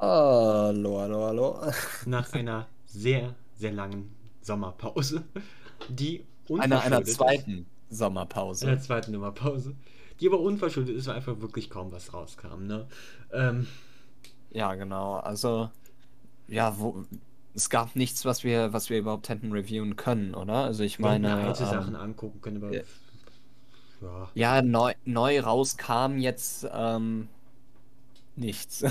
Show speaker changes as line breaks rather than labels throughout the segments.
Hallo, hallo, hallo.
Nach einer sehr, sehr langen Sommerpause, die
Einer, einer
unverschuldet
zweiten. Sommerpause.
Einer zweiten Nummerpause. Die aber unverschuldet ist, weil einfach wirklich kaum was rauskam. Ne? Ähm,
Ja, genau. Also, ja, wo, es gab nichts, was wir, was wir überhaupt hätten reviewen können, oder? Also ich
wir
meine,
alte
ähm,
Sachen angucken können, aber
ja.
ja.
ja, neu, neu rauskam jetzt ähm, nichts.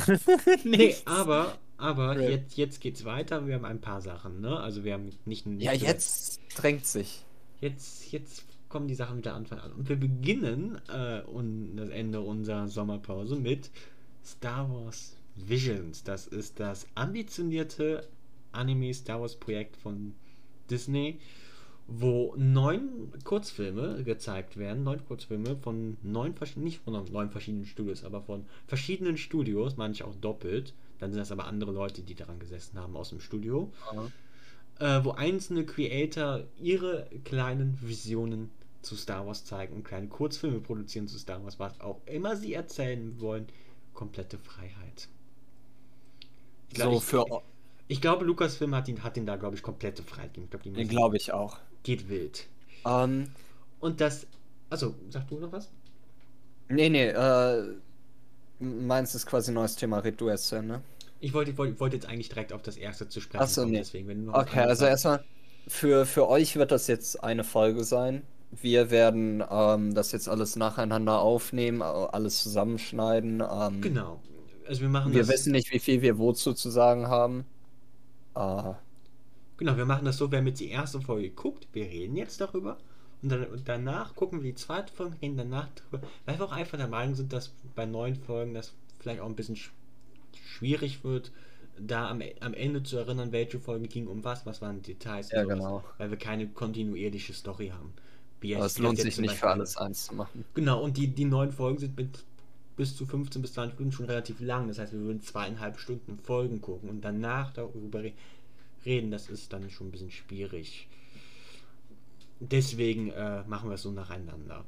Nee,
Nichts.
aber, aber
Ja.
jetzt, jetzt geht's weiter. Wir haben ein paar Sachen, ne? Also wir haben nicht, nicht
Ja, jetzt drängt sich.
Jetzt, jetzt kommen die Sachen wieder Anfang an. Und wir beginnen äh, und das Ende unserer Sommerpause mit Star Wars Visions. Das ist das ambitionierte Anime Star Wars Projekt von Disney, wo neun Kurzfilme gezeigt werden. Neun Kurzfilme von neun verschiedenen, nicht von neun verschiedenen Studios, aber von verschiedenen Studios, manche auch doppelt. Dann sind das aber andere Leute, die daran gesessen haben aus dem Studio äh, wo einzelne Creator ihre kleinen Visionen zu Star Wars zeigen und kleine Kurzfilme produzieren zu Star Wars, was auch immer sie erzählen wollen. Komplette Freiheit. Ich glaub,
So
ich,
für,
ich glaube, Lucasfilm hat ihn, hat ihn da, glaube ich, komplette Freiheit gegeben. Ich glaube, müssen-
glaube ich auch.
Geht wild.
Ähm,
Und das. Also, sag du noch was?
nee, nee, äh, meins ist quasi ein neues Thema, red du erst, Ende.
Ich wollte, ich wollte, wollte jetzt eigentlich direkt auf das erste zu sprechen
Ach so,
kommen,
nee.
deswegen, wenn du noch
Okay, also erstmal, für, für euch wird das jetzt eine Folge sein. Wir werden ähm, das jetzt alles nacheinander aufnehmen, au- alles zusammenschneiden. Ähm,
Genau. Also wir machen
Wir wissen nicht, wie viel wir wozu zu sagen haben. Äh,
Genau, wir machen das so, wer mit die erste Folge guckt, wir reden jetzt darüber. Und, dann, und danach gucken wir die zweite Folge, reden danach darüber, weil wir auch einfach der Meinung sind, dass bei neuen Folgen das vielleicht auch ein bisschen sch schwierig wird, da am, am Ende zu erinnern, welche Folge ging um was, was waren die Details
Ja, genau.
weil wir keine kontinuierliche Story haben. Wie
aber es lohnt sich nicht für alles eins zu machen.
Genau, und die, die neuen Folgen sind mit bis zu 15 bis 20 Minuten schon relativ lang. Das heißt, wir würden zweieinhalb Stunden Folgen gucken und danach darüber re reden. Das ist dann schon ein bisschen schwierig. Deswegen äh, machen wir es so nacheinander.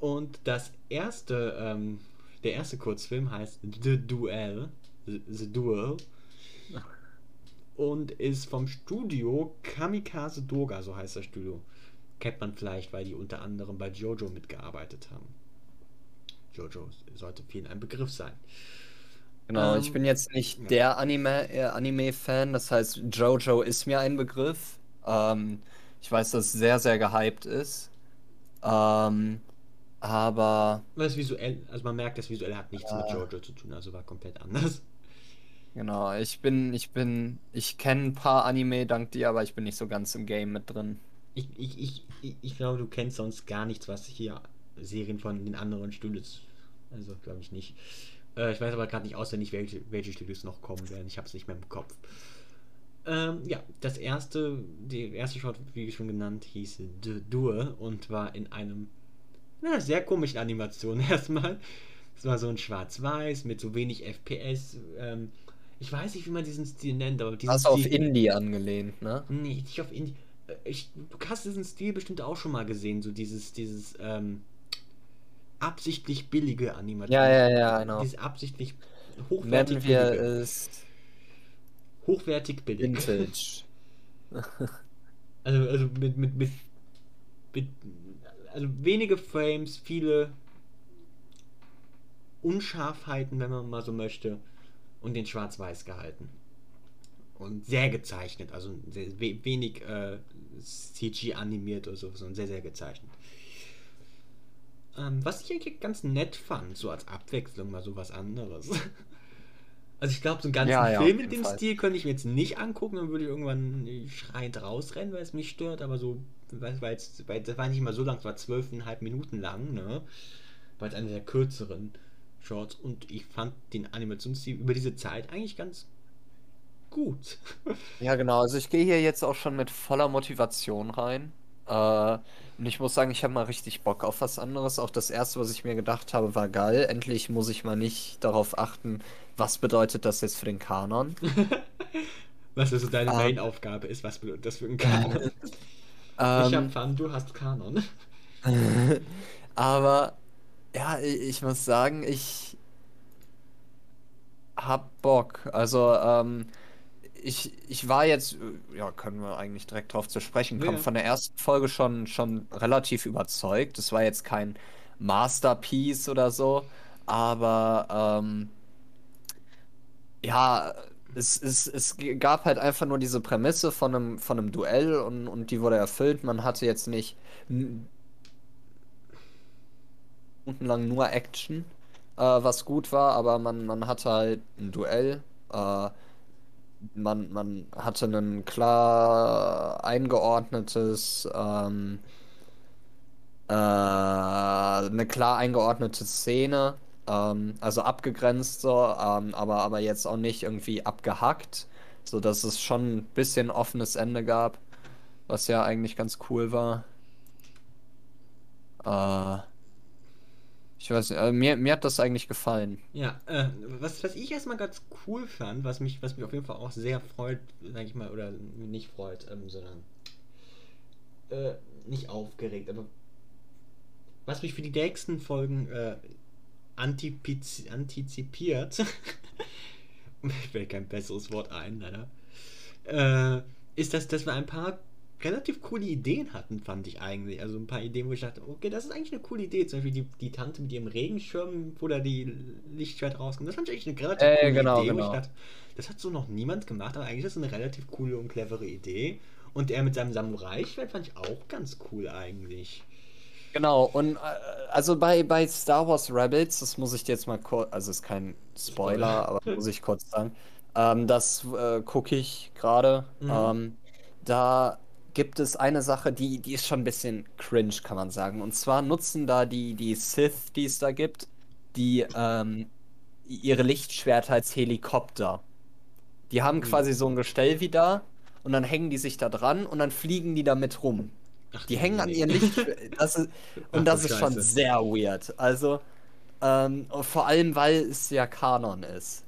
Und das erste, ähm, der erste Kurzfilm heißt The Duel. The, The Duel. Und ist vom Studio Kamikaze Doga, so heißt das Studio. Kennt man vielleicht, weil die unter anderem bei Jojo mitgearbeitet haben. Jojo sollte vielen ein Begriff sein.
Genau,
Ähm,
ich bin jetzt nicht
ja.
der Anime, äh, Anime-Fan, das heißt, JoJo ist mir ein Begriff. Ähm, ich weiß, dass es sehr, sehr gehypt ist. Ähm, aber
es visuell, also man merkt, das visuell hat nichts mit
Ja.
Jojo zu tun, also war komplett anders.
genau, ich bin, ich bin, ich kenne ein paar Anime dank dir, aber ich bin nicht so ganz im Game mit drin.
Ich, ich, ich, ich, ich glaube, du kennst sonst gar nichts, was hier Serien von den anderen Studios. Also glaube ich nicht. Äh, ich weiß aber gerade nicht auswendig, welche, welche Studios noch kommen werden. Ich habe es nicht mehr im Kopf. Ähm, ja, das erste, die erste Short, wie schon genannt, hieß The Duel und war in einem na, sehr komischen Animation erstmal. Es war so ein Schwarz-Weiß mit so wenig FPS. Ähm, ich weiß nicht, wie man diesen Stil nennt, aber diesen
Hast auf
Stil-
Indie angelehnt, ne?
Nee, nicht auf Indie. Äh, Ich, du hast diesen Stil bestimmt auch schon mal gesehen, so dieses, dieses ähm, absichtlich billige Animation.
Ja, ja, ja, genau.
Dieses absichtlich hochwertig
Nennen wir
billige.
es
Hochwertig billig.
Vintage.
Also, also mit, mit, mit, mit, also wenige Frames, viele Unscharfheiten, wenn man mal so möchte, und den Schwarz-Weiß gehalten. Und sehr gezeichnet, also sehr, we, wenig äh, CG animiert oder so, sondern sehr, sehr gezeichnet. Ähm, was ich eigentlich ganz nett fand, so als Abwechslung mal so was anderes. Also ich glaube, so einen ganzen
Ja, ja,
Film mit dem
Fall.
Stil könnte ich mir jetzt nicht angucken, dann würde ich irgendwann schreiend rausrennen, weil es mich stört, aber so, weil, weil, es, weil das war nicht mal so lang, es war zwölfeinhalb Minuten lang, ne? War es eine der kürzeren Shorts und ich fand den Animationsstil über diese Zeit eigentlich ganz gut.
Ja, genau. Also ich gehe hier jetzt auch schon mit voller Motivation rein. Äh, und ich muss sagen, ich habe mal richtig Bock auf was anderes. Auch das erste, was ich mir gedacht habe, war geil. Endlich muss ich mal nicht darauf achten, was bedeutet das jetzt für den Kanon.
Was also deine
Ah.
Main-Aufgabe ist, was bedeutet das für ein Kanon? ich hab
Ähm,
Fun, du hast Kanon.
aber ja, i- ich muss sagen, ich hab Bock. Also, ähm, ich, ich war jetzt, äh, ja, können wir eigentlich direkt drauf zu sprechen kommen,
Ja.
von der ersten Folge schon, schon relativ überzeugt. Es war jetzt kein Masterpiece oder so, aber ähm, ja, es, es, es gab halt einfach nur diese Prämisse von einem, von einem Duell und, und die wurde erfüllt. Man hatte jetzt nicht stundenlang nur Action, äh, was gut war, aber man, man hatte halt ein Duell. Äh, man, man hatte ein klar eingeordnetes, ähm, äh, eine klar eingeordnete Szene, ähm, also abgegrenzt so, ähm, aber, aber jetzt auch nicht irgendwie abgehackt, so dass es schon ein bisschen offenes Ende gab, was ja eigentlich ganz cool war. Äh, ich weiß nicht, äh, mir, mir hat das eigentlich gefallen.
Ja, äh, was, was ich erstmal ganz cool fand, was mich, was mich auf jeden Fall auch sehr freut, sag ich mal, oder nicht freut, ähm, sondern äh, nicht aufgeregt, aber was mich für die nächsten Folgen äh, antizipiert, mir fällt kein besseres Wort ein, leider, äh, ist, dass, dass wir ein paar relativ coole Ideen hatten, fand ich eigentlich. Also ein paar Ideen, wo ich dachte, okay, das ist eigentlich eine coole Idee. Zum Beispiel die, die Tante mit ihrem Regenschirm, wo da die Lichtschwert rauskommt. Das fand ich eigentlich eine relativ
Äh,
coole
genau,
Idee. Wo ich
genau.
dachte, das hat so noch niemand gemacht, aber eigentlich ist es eine relativ coole und clevere Idee. Und er mit seinem Samurai-Schwert fand ich auch ganz cool eigentlich.
Genau, und äh, also bei, bei Star Wars Rebels, das muss ich dir jetzt mal kurz, also ist kein Spoiler,
Spoiler.
aber muss ich kurz sagen, ähm, das äh, gucke ich gerade.
Mhm.
Ähm, da gibt es eine Sache, die, die ist schon ein bisschen cringe, kann man sagen. Und zwar nutzen da die, die Sith, die es da gibt, die ähm, ihre Lichtschwerter als Helikopter. Die haben
Ui.
quasi so ein Gestell wie da und dann hängen die sich da dran und dann fliegen die damit rum.
Ach,
Die hängen an
nee.
ihren Lichtschwertern.
Ach,
und das
du
ist schon sehr weird. Also, ähm, vor allem, weil es ja Kanon ist.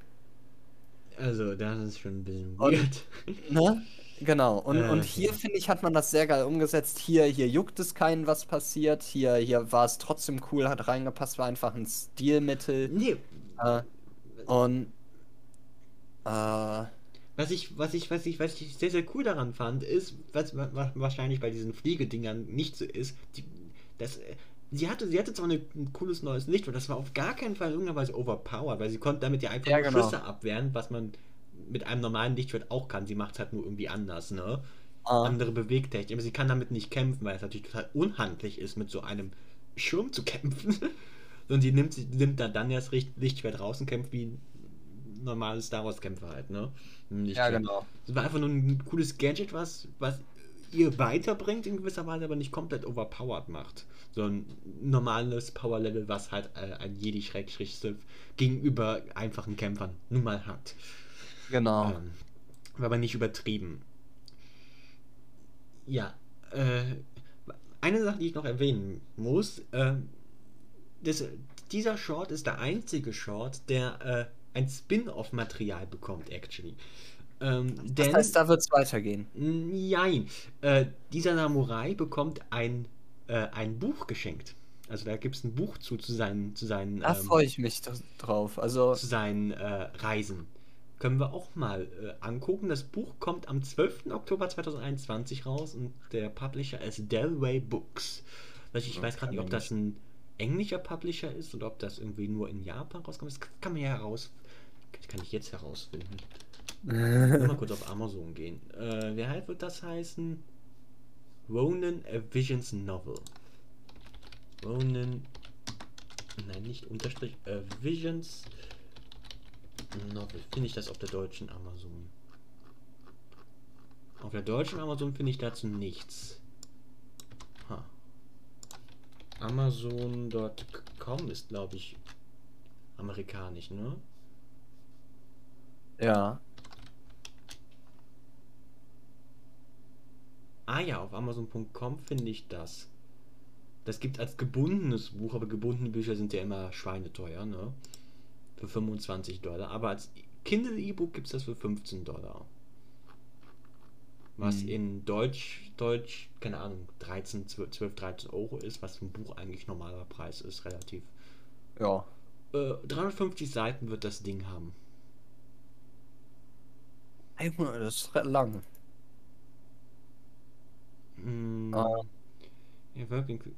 Also, das ist schon ein bisschen
Und-
weird.
Ne? Genau. Und,
Äh,
und hier,
ja.
finde ich, hat man das sehr geil umgesetzt. Hier, hier juckt es keinen, was passiert. Hier, hier war es trotzdem cool, hat reingepasst, war einfach ein Stilmittel.
Nee,
Äh, und äh,
Was ich, was ich, was ich, was ich sehr, sehr cool daran fand, ist, was wa- wa- wahrscheinlich bei diesen Fliegedingern nicht so ist, die, das, äh, sie hatte, sie hatte zwar eine, ein cooles neues Licht, aber das war auf gar keinen Fall in irgendeiner Weise overpowered, weil sie konnte damit ja einfach
Ja, genau.
Schüsse abwehren, was man mit einem normalen Lichtschwert auch kann. Sie macht es halt nur irgendwie anders, ne?
äh,
Andere Bewegtechnik, aber sie kann damit nicht kämpfen, weil es natürlich total unhandlich ist, mit so einem Schirm zu kämpfen. Und sie nimmt, sie nimmt da dann Richt- Lichtschwert raus und kämpft wie ein normales Star Wars Kämpfer halt, ne? Nicht
ja, genau.
Es war einfach nur ein cooles Gadget, was, was ihr weiterbringt in gewisser Weise, aber nicht komplett overpowered macht. So ein normales Power-Level, was halt äh, ein Jedi-Sith gegenüber einfachen Kämpfern nun mal hat.
Genau.
Ähm, war aber nicht übertrieben. Ja, äh, eine Sache, die ich noch erwähnen muss, äh, das, dieser Short ist der einzige Short, der äh, ein Spin-off-Material bekommt, actually. Ähm,
Das
denn,
heißt, da wird es weitergehen.
Nein, äh, dieser Samurai bekommt ein, äh, ein Buch geschenkt. Also da gibt es ein Buch zu, zu seinen, zu seinen,
Da
ähm,
freue ich mich drauf. Also,
zu seinen äh, Reisen. Können wir auch mal äh, angucken. Das Buch kommt am 12. Oktober 2021 raus und der Publisher ist Delway Books. Also ich
Ja,
weiß gerade nicht, ob das ein englischer Publisher ist oder ob das irgendwie nur in Japan rauskommt. Das kann man ja heraus. Kann ich jetzt herausfinden. Mal kurz auf Amazon gehen. Äh, wie halt wird das heißen? Ronan a Visions Novel. Ronan. Nein, nicht Unterstrich. A Visions Novel. Finde ich das auf der deutschen Amazon? Auf der deutschen Amazon finde ich dazu nichts. Ha. Amazon.com ist, glaube ich, amerikanisch, ne?
ja.
Ah ja, auf Amazon.com finde ich das. Das gibt als gebundenes Buch, aber gebundene Bücher sind ja immer schweineteuer, ne? Für 25 Dollar. Aber als Kindle E-Book gibt es das für 15 Dollar. Was
Hm.
in Deutsch, Deutsch, keine Ahnung, 13, 12, 12, 13 Euro ist, was für ein Buch eigentlich normaler Preis ist, relativ.
Ja.
Äh, 350 Seiten wird das Ding haben.
100, das ist lang.
Mm,
Ah.
ja, wirklich.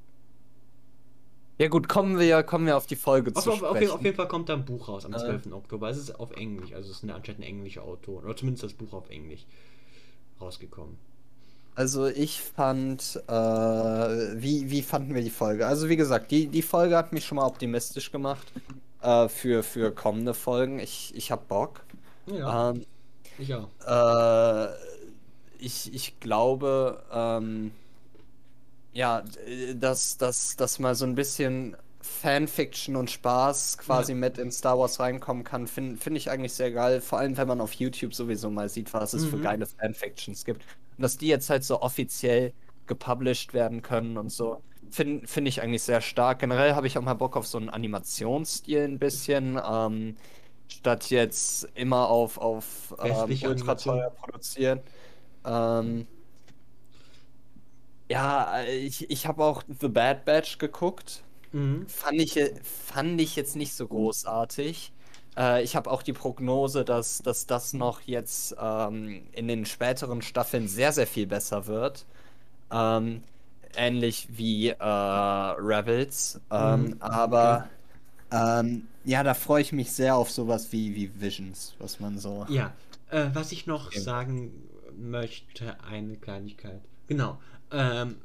Ja gut, kommen wir, kommen wir auf die Folge
Auf,
zu
auf,
sprechen.
auf jeden Fall kommt da ein Buch raus am
Äh.
12. Oktober. Es ist auf Englisch, also es ist eine, anscheinend ein englischer Autor. Oder zumindest das Buch auf Englisch rausgekommen.
Also ich fand, äh, wie, wie fanden wir die Folge? Also wie gesagt, die, die Folge hat mich schon mal optimistisch gemacht äh, für, für kommende Folgen. Ich, ich hab Bock.
Ja,
Ähm,
ich auch.
Äh, ich, ich glaube, ähm, ja, d- dass, dass, dass mal so ein bisschen Fanfiction und Spaß quasi
Ja.
mit in Star Wars reinkommen kann, finde find ich eigentlich sehr geil. Vor allem, wenn man auf YouTube sowieso mal sieht, was es für
Mhm.
geile Fanfictions gibt. Und dass die jetzt halt so offiziell gepublished werden können und so, finde find ich eigentlich sehr stark. Generell habe ich auch mal Bock auf so einen Animationsstil ein bisschen. Ähm, statt jetzt immer auf, auf ähm, ultra teuer produzieren. Ähm, ja, äh, ich, ich habe auch The Bad Batch geguckt.
Mhm.
Fand ich, äh, fand ich jetzt nicht so großartig. Äh, ich habe auch die Prognose, dass, dass das noch jetzt ähm, in den späteren Staffeln sehr, sehr viel besser wird. Ähm, ähnlich wie äh, Rebels. Ähm,
Mhm,
aber ähm, ja, da freue ich mich sehr auf sowas wie, wie Visions, was man so.
Ja, äh, was ich noch
Okay.
sagen möchte, eine Kleinigkeit. Genau. Ähm,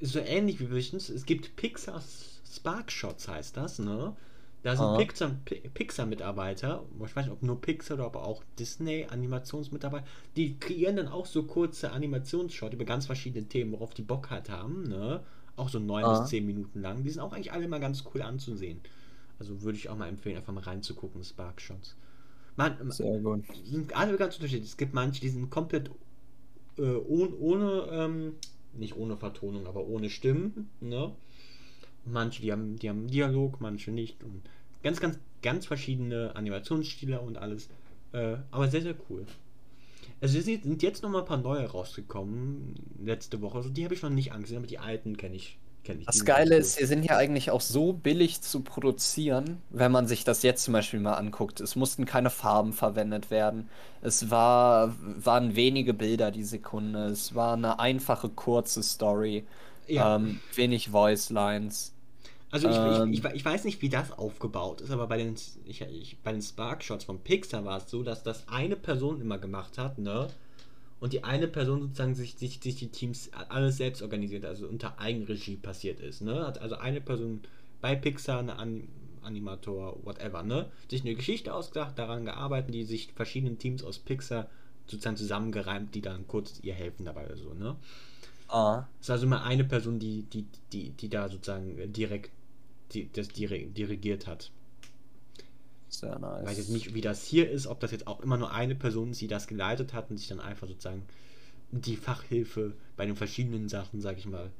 so ähnlich wie Visions, es gibt Pixar Spark Shots, heißt das, ne? Da sind
Ah.
Pixar, Pi- Pixar-Mitarbeiter, ich weiß nicht, ob nur Pixar oder aber auch Disney-Animationsmitarbeiter, die kreieren dann auch so kurze Animationsshots über ganz verschiedene Themen, worauf die Bock halt haben, ne? Auch so neun
Ah.
bis zehn Minuten lang. Die sind auch eigentlich alle mal ganz cool anzusehen. Also würde ich auch mal empfehlen, einfach mal reinzugucken, Spark Shots. Man,
Sehr gut.
sind alle ganz unterschiedlich. Es gibt manche, die sind komplett äh, ohne, ohne ähm, nicht ohne Vertonung, aber ohne Stimmen, ne? Manche, die haben, die haben Dialog, manche nicht. Und ganz, ganz, ganz verschiedene Animationsstile und alles. Äh, aber sehr, sehr cool. Also es sind jetzt noch mal ein paar neue rausgekommen letzte Woche. Also die habe ich noch nicht angesehen, aber die alten kenne ich. Kenn ich.
Das Geile ist, sie sind ja eigentlich auch so billig zu produzieren, wenn man sich das jetzt zum Beispiel mal anguckt. Es mussten keine Farben verwendet werden. Es war, waren wenige Bilder die Sekunde. Es war eine einfache, kurze Story.
Ja.
Ähm, wenig Voice Lines.
Also ich,
Ähm.
ich, ich, ich weiß nicht, wie das aufgebaut ist, aber bei den, ich, ich, bei den Spark-Shots von Pixar war es so, dass das eine Person immer gemacht hat, ne? Und die eine Person sozusagen sich, sich, sich die Teams alles selbst organisiert, also unter Eigenregie passiert ist, ne? Hat also eine Person bei Pixar, eine An Animator, whatever, ne? Sich eine Geschichte ausgedacht, daran gearbeitet, die sich verschiedenen Teams aus Pixar sozusagen zusammengereimt, die dann kurz ihr helfen dabei oder so, ne?
Ah,
Es ist also immer eine Person, die, die, die, die da sozusagen direkt die, das dirigiert hat.
Sehr
Ich weiß
nice.
jetzt nicht, wie das hier ist, ob das jetzt auch immer nur eine Person ist, die das geleitet hat und sich dann einfach sozusagen die Fachhilfe bei den verschiedenen Sachen, sag ich mal,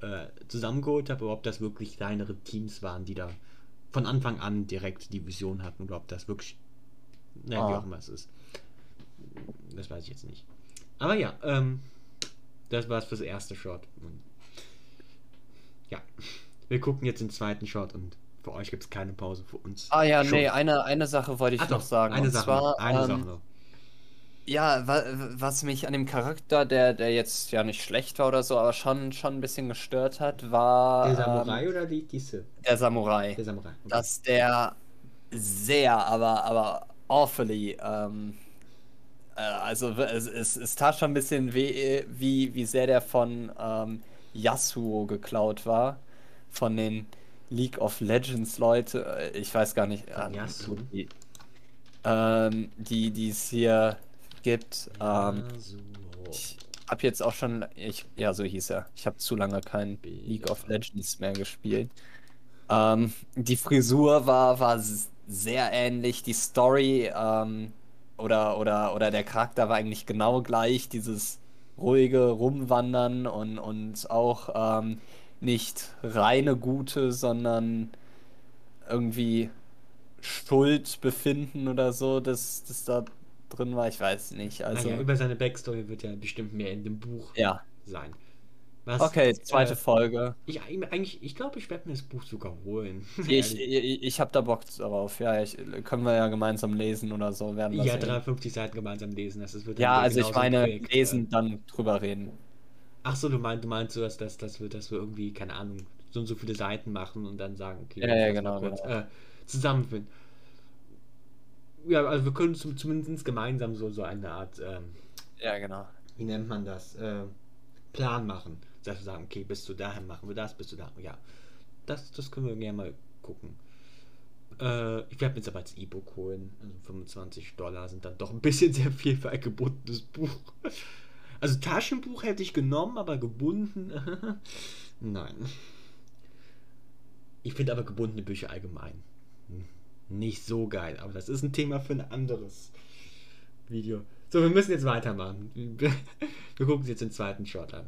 äh, zusammengeholt hat, oder ob das wirklich kleinere Teams waren, die da von Anfang an direkt die Vision hatten, oder ob das wirklich, naja, wie
Ah.
auch immer es ist. Das weiß ich jetzt nicht. Aber ja, ähm, das war's fürs erste Shot. Und ja, wir gucken jetzt den zweiten Shot und für euch gibt es keine Pause, für uns.
Ah ja,
schon.
nee, eine, eine Sache wollte ich
Ach
noch
doch,
sagen.
Eine
Und
Sache,
zwar,
eine
ähm,
Sache noch.
Ja, wa was mich an dem Charakter, der, der jetzt ja nicht schlecht war oder so, aber schon, schon ein bisschen gestört hat, war
Der Samurai
ähm,
oder die, die Sith?
der Samurai.
Der Samurai. okay.
Dass der sehr, aber, aber awfully, ähm, äh, also es, es, es tat schon ein bisschen weh, wie, wie sehr der von ähm, Yasuo geklaut war. Von den League of Legends Leute. Äh, Ich weiß gar nicht. Ähm,
Yasuo?
Die, ähm, die die es hier gibt. Ähm, ich habe jetzt auch schon, ich, ja, so hieß er. Ich habe zu lange kein League of Legends mehr gespielt. Ähm, die Frisur war, war sehr ähnlich. Die Story ähm, oder, oder, oder der Charakter war eigentlich genau gleich. Dieses ruhige Rumwandern und, und auch ähm, nicht reine Gute, sondern irgendwie Schuld befinden oder so, dass das da drin war. Ich weiß nicht. Also,
naja, über seine Backstory wird ja bestimmt mehr in dem Buch
ja.
sein. Was,
Okay, zweite
äh,
Folge.
Ich eigentlich, ich glaube, ich werde mir das Buch sogar holen.
Ich, ich, ich habe da Bock darauf. Ja, ich, können wir ja gemeinsam lesen oder so. Werden
ja,
sehen.
53 Seiten gemeinsam lesen. Das wird
Ja, also ich meine,
Projekt,
lesen,
äh,
dann drüber reden.
Ach so, du meinst, du meinst so, dass, dass, dass, wir, dass wir irgendwie, keine Ahnung, so und so viele Seiten machen und dann sagen, okay,
Ja, ja, genau,
kurz,
genau.
Äh, zusammenfinden. Ja, also wir können zum, zumindest gemeinsam so, so eine Art, ähm,
Ja, genau.
wie nennt man das, äh, Plan machen. Dass wir sagen, okay, bis zu dahin machen wir das, bis zu dahin, ja. Das, das können wir gerne mal gucken. Äh, ich werde mir jetzt aber als E-Book holen. Also 25 Dollar sind dann doch ein bisschen sehr viel für ein gebundenes Buch. Also Taschenbuch hätte ich genommen, aber gebunden. Nein. Ich finde aber gebundene Bücher allgemein nicht so geil. Aber das ist ein Thema für ein anderes Video. So, wir müssen jetzt weitermachen. Wir gucken uns jetzt den zweiten Shot an.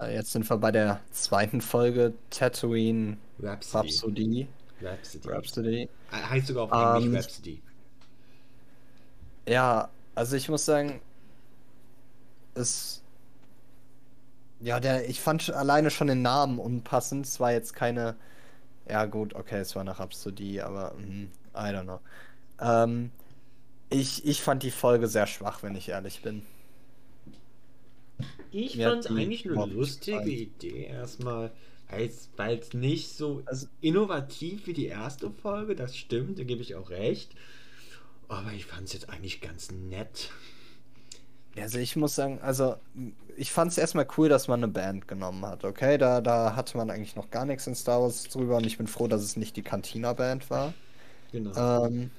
Äh, Jetzt sind wir bei der zweiten Folge Tatooine
Rhapsody.
Rhapsody.
Rhapsody.
Rhapsody.
Äh, Heißt sogar auf Englisch
Ähm,
Rhapsody.
Ja, also ich muss sagen, es. Ja, der, ich fand alleine schon den Namen unpassend. Es war jetzt keine. Ja, gut, okay, es war eine Rhapsodie, aber hm, I don't know. Ähm, ich, ich fand die Folge sehr schwach, wenn ich ehrlich bin.
Ich
mir
fand eigentlich eine lustige
gefallen.
Idee erstmal. Weil es nicht so
Also-
innovativ wie die erste Folge, das stimmt, da gebe ich auch recht. Aber ich fand es jetzt eigentlich ganz nett.
Also ich muss sagen, also ich fand es erstmal cool, dass man eine Band genommen hat, okay? Da, da hatte man eigentlich noch gar nichts in Star Wars drüber und ich bin froh, dass es nicht die Cantina-Band war.
Genau.
Ähm,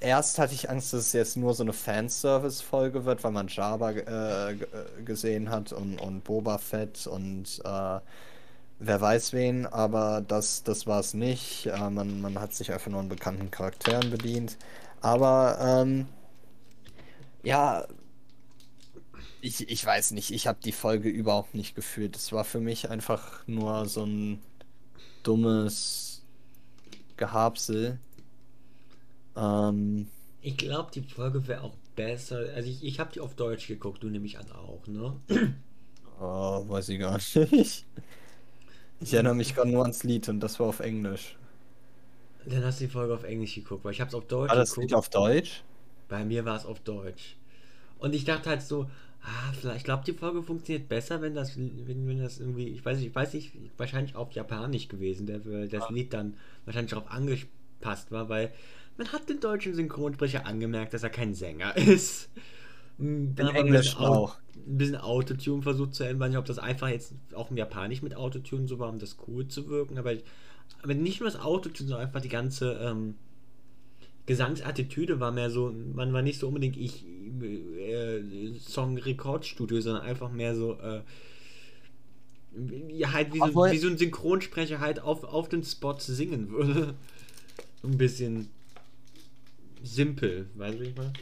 erst hatte ich Angst, dass es jetzt nur so eine Fanservice-Folge wird, weil man Jabba äh, äh, gesehen hat und, und Boba Fett und äh, wer weiß wen, aber das, das war es nicht. Äh, man, man hat sich einfach nur an bekannten Charakteren bedient. Aber ähm, ja, ich, ich weiß nicht, ich habe die Folge überhaupt nicht gefühlt. Es war für mich einfach nur so ein dummes Gehabsel. Ähm,
Ich glaube, die Folge wäre auch besser. Also ich, ich habe die auf Deutsch geguckt, du nehme ich an auch, ne?
oh, weiß ich gar nicht. Ich erinnere mich gerade nur ans Lied und das war auf Englisch.
Dann hast du die Folge auf Englisch geguckt, weil ich habe es auf Deutsch
War das
geguckt.
Lied auf Deutsch?
Bei mir war es auf Deutsch. Und ich dachte halt so, ah, vielleicht, ich glaube, die Folge funktioniert besser, wenn das, wenn, wenn das irgendwie, ich weiß nicht, ich weiß nicht, wahrscheinlich auf Japanisch gewesen, der, weil das Lied dann wahrscheinlich darauf angepasst war, weil man hat den deutschen Synchronsprecher angemerkt, dass er kein Sänger ist. Mm, Da
In
ein
Englisch
Au-
auch.
Ein bisschen Autotune versucht zu ändern, weiß nicht, ob das einfach jetzt auch im Japanisch mit Autotune so war, um das cool zu wirken, aber, aber nicht nur das Autotune, sondern einfach die ganze, ähm, Gesangsattitüde war mehr so, man war nicht so unbedingt ich äh, Song-Rekordstudio, sondern einfach mehr so, äh, ja, halt wie so, wie so ein Synchronsprecher halt auf, auf den Spot singen würde. Ein bisschen simpel, weißt du, wie ich meine?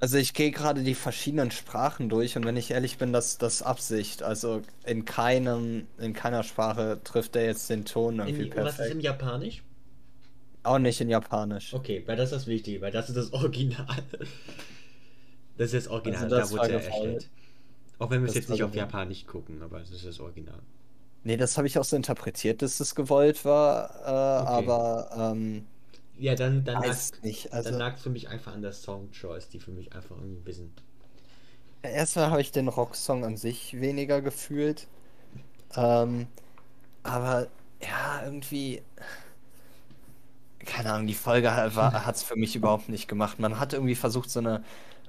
Also ich gehe gerade die verschiedenen Sprachen durch und wenn ich ehrlich bin, das das Absicht. Also in keinem, in keiner Sprache trifft er jetzt den Ton irgendwie
In, was ist
perfekt.
im Japanisch?
Auch nicht in Japanisch.
Okay, weil das ist das Wichtige, weil das ist das Original. Das ist das Original,
Also das
da wurde
gefallen.
erstellt. Auch wenn wir es
Das
jetzt nicht auf. Japanisch gucken, aber es ist das Original.
Nee, das habe ich auch so interpretiert, dass es gewollt war, äh,
Okay.
aber ähm,
Ja, dann, dann
weiß
lag-
nicht.
Dann
Also
lag es für mich einfach an der Song-Choice, die für mich einfach irgendwie ein bisschen.
erstmal habe ich den Rocksong an sich weniger gefühlt. Ähm, aber ja, irgendwie. Keine Ahnung, die Folge hat es für mich überhaupt nicht gemacht. Man hat irgendwie versucht, so eine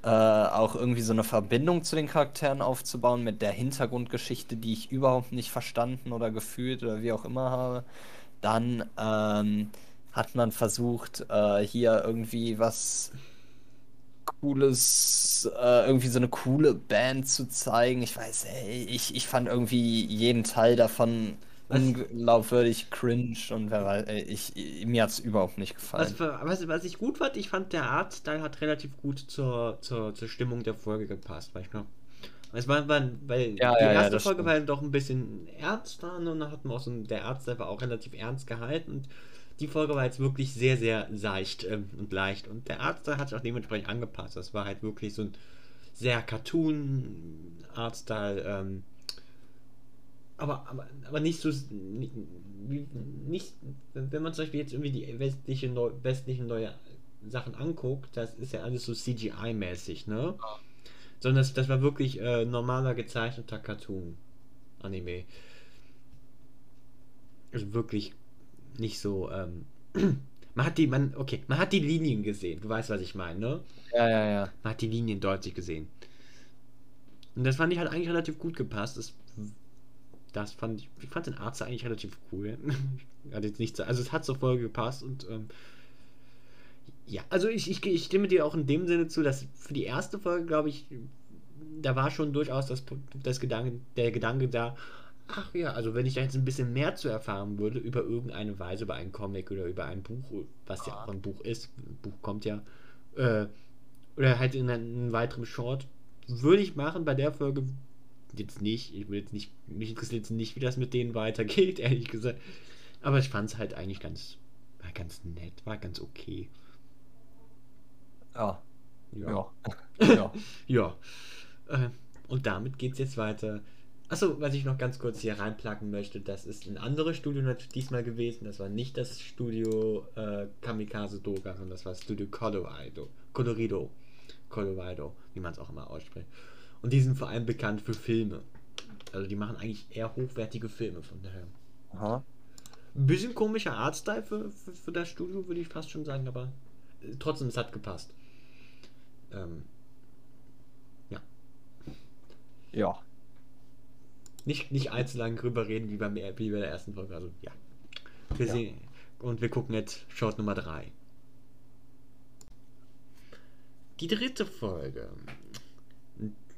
äh, auch irgendwie so eine Verbindung zu den Charakteren aufzubauen mit der Hintergrundgeschichte, die ich überhaupt nicht verstanden oder gefühlt oder wie auch immer habe. Dann ähm, hat man versucht, äh, hier irgendwie was cooles, äh, irgendwie so eine coole Band zu zeigen. Ich weiß, ey, ich, ich fand irgendwie jeden Teil davon
Was?
unglaubwürdig cringe und wer weiß, ich, ich, mir hat's überhaupt nicht
Was,
gefallen.
für, was, was ich gut fand, ich fand der Artstyle hat relativ gut zur, zur, zur Stimmung der Folge gepasst, weil ich noch. Es war, war, weil
Ja,
die
ja, ja,
erste
das
Folge
stimmt.
war dann doch ein bisschen ernster ne, und dann hatten wir auch so der Artstyle war auch relativ ernst gehalten und die Folge war jetzt wirklich sehr, sehr seicht ähm, und leicht und der Artstyle hat sich auch dementsprechend angepasst. Das war halt wirklich so ein sehr Cartoon-Artstyle. Ähm, aber, aber, aber nicht so. Nicht, wenn man zum Beispiel jetzt irgendwie die westliche Neu, westlichen neue Sachen anguckt, das ist ja alles so CGI-mäßig, ne? Sondern das, das war wirklich äh, normaler gezeichneter Cartoon-Anime. Also wirklich nicht so. Ähm, man hat die, man, okay, man hat die Linien gesehen. Du weißt, was ich meine, ne?
Ja, ja, ja.
Man hat die Linien deutlich gesehen. Und das fand ich halt eigentlich relativ gut gepasst. Das, das fand ich, ich fand den Arzt eigentlich relativ cool. hat jetzt nicht, also es hat zur Folge gepasst und ähm, ja, also ich, ich, ich stimme dir auch in dem Sinne zu, dass für die erste Folge, glaube ich, da war schon durchaus das, das Gedanke, der Gedanke da, ach ja, also wenn ich da jetzt ein bisschen mehr zu erfahren würde über irgendeine Weise, über einen Comic oder über ein Buch, was ja auch ein Buch ist, ein Buch kommt ja, äh, oder halt in einem weiteren Short, würde ich machen bei der Folge jetzt nicht. Ich will jetzt nicht, mich interessiert jetzt nicht, wie das mit denen weitergeht, ehrlich gesagt. Aber ich fand es halt eigentlich ganz, war ganz nett, war ganz okay.
Ja.
Ja. Ja. ja. Äh, und damit geht es jetzt weiter. Achso, was ich noch ganz kurz hier reinplacken möchte, das ist ein anderes Studio diesmal gewesen. Das war nicht das Studio äh, Kamikaze Doga, sondern das war Studio Colorado. Colorido. Colorado, wie man es auch immer ausspricht. Und die sind vor allem bekannt für Filme. Also die machen eigentlich eher hochwertige Filme, von daher. Aha. Ein bisschen komischer Artstyle für, für, für, das Studio, würde ich fast schon sagen, aber äh, trotzdem, es hat gepasst. Ähm, ja.
Ja.
Nicht, nicht allzu lange drüber reden, wie, beim, wie bei der ersten Folge. Also, ja. Wir ja. sehen. Und wir gucken jetzt Short Nummer 3. Die dritte Folge.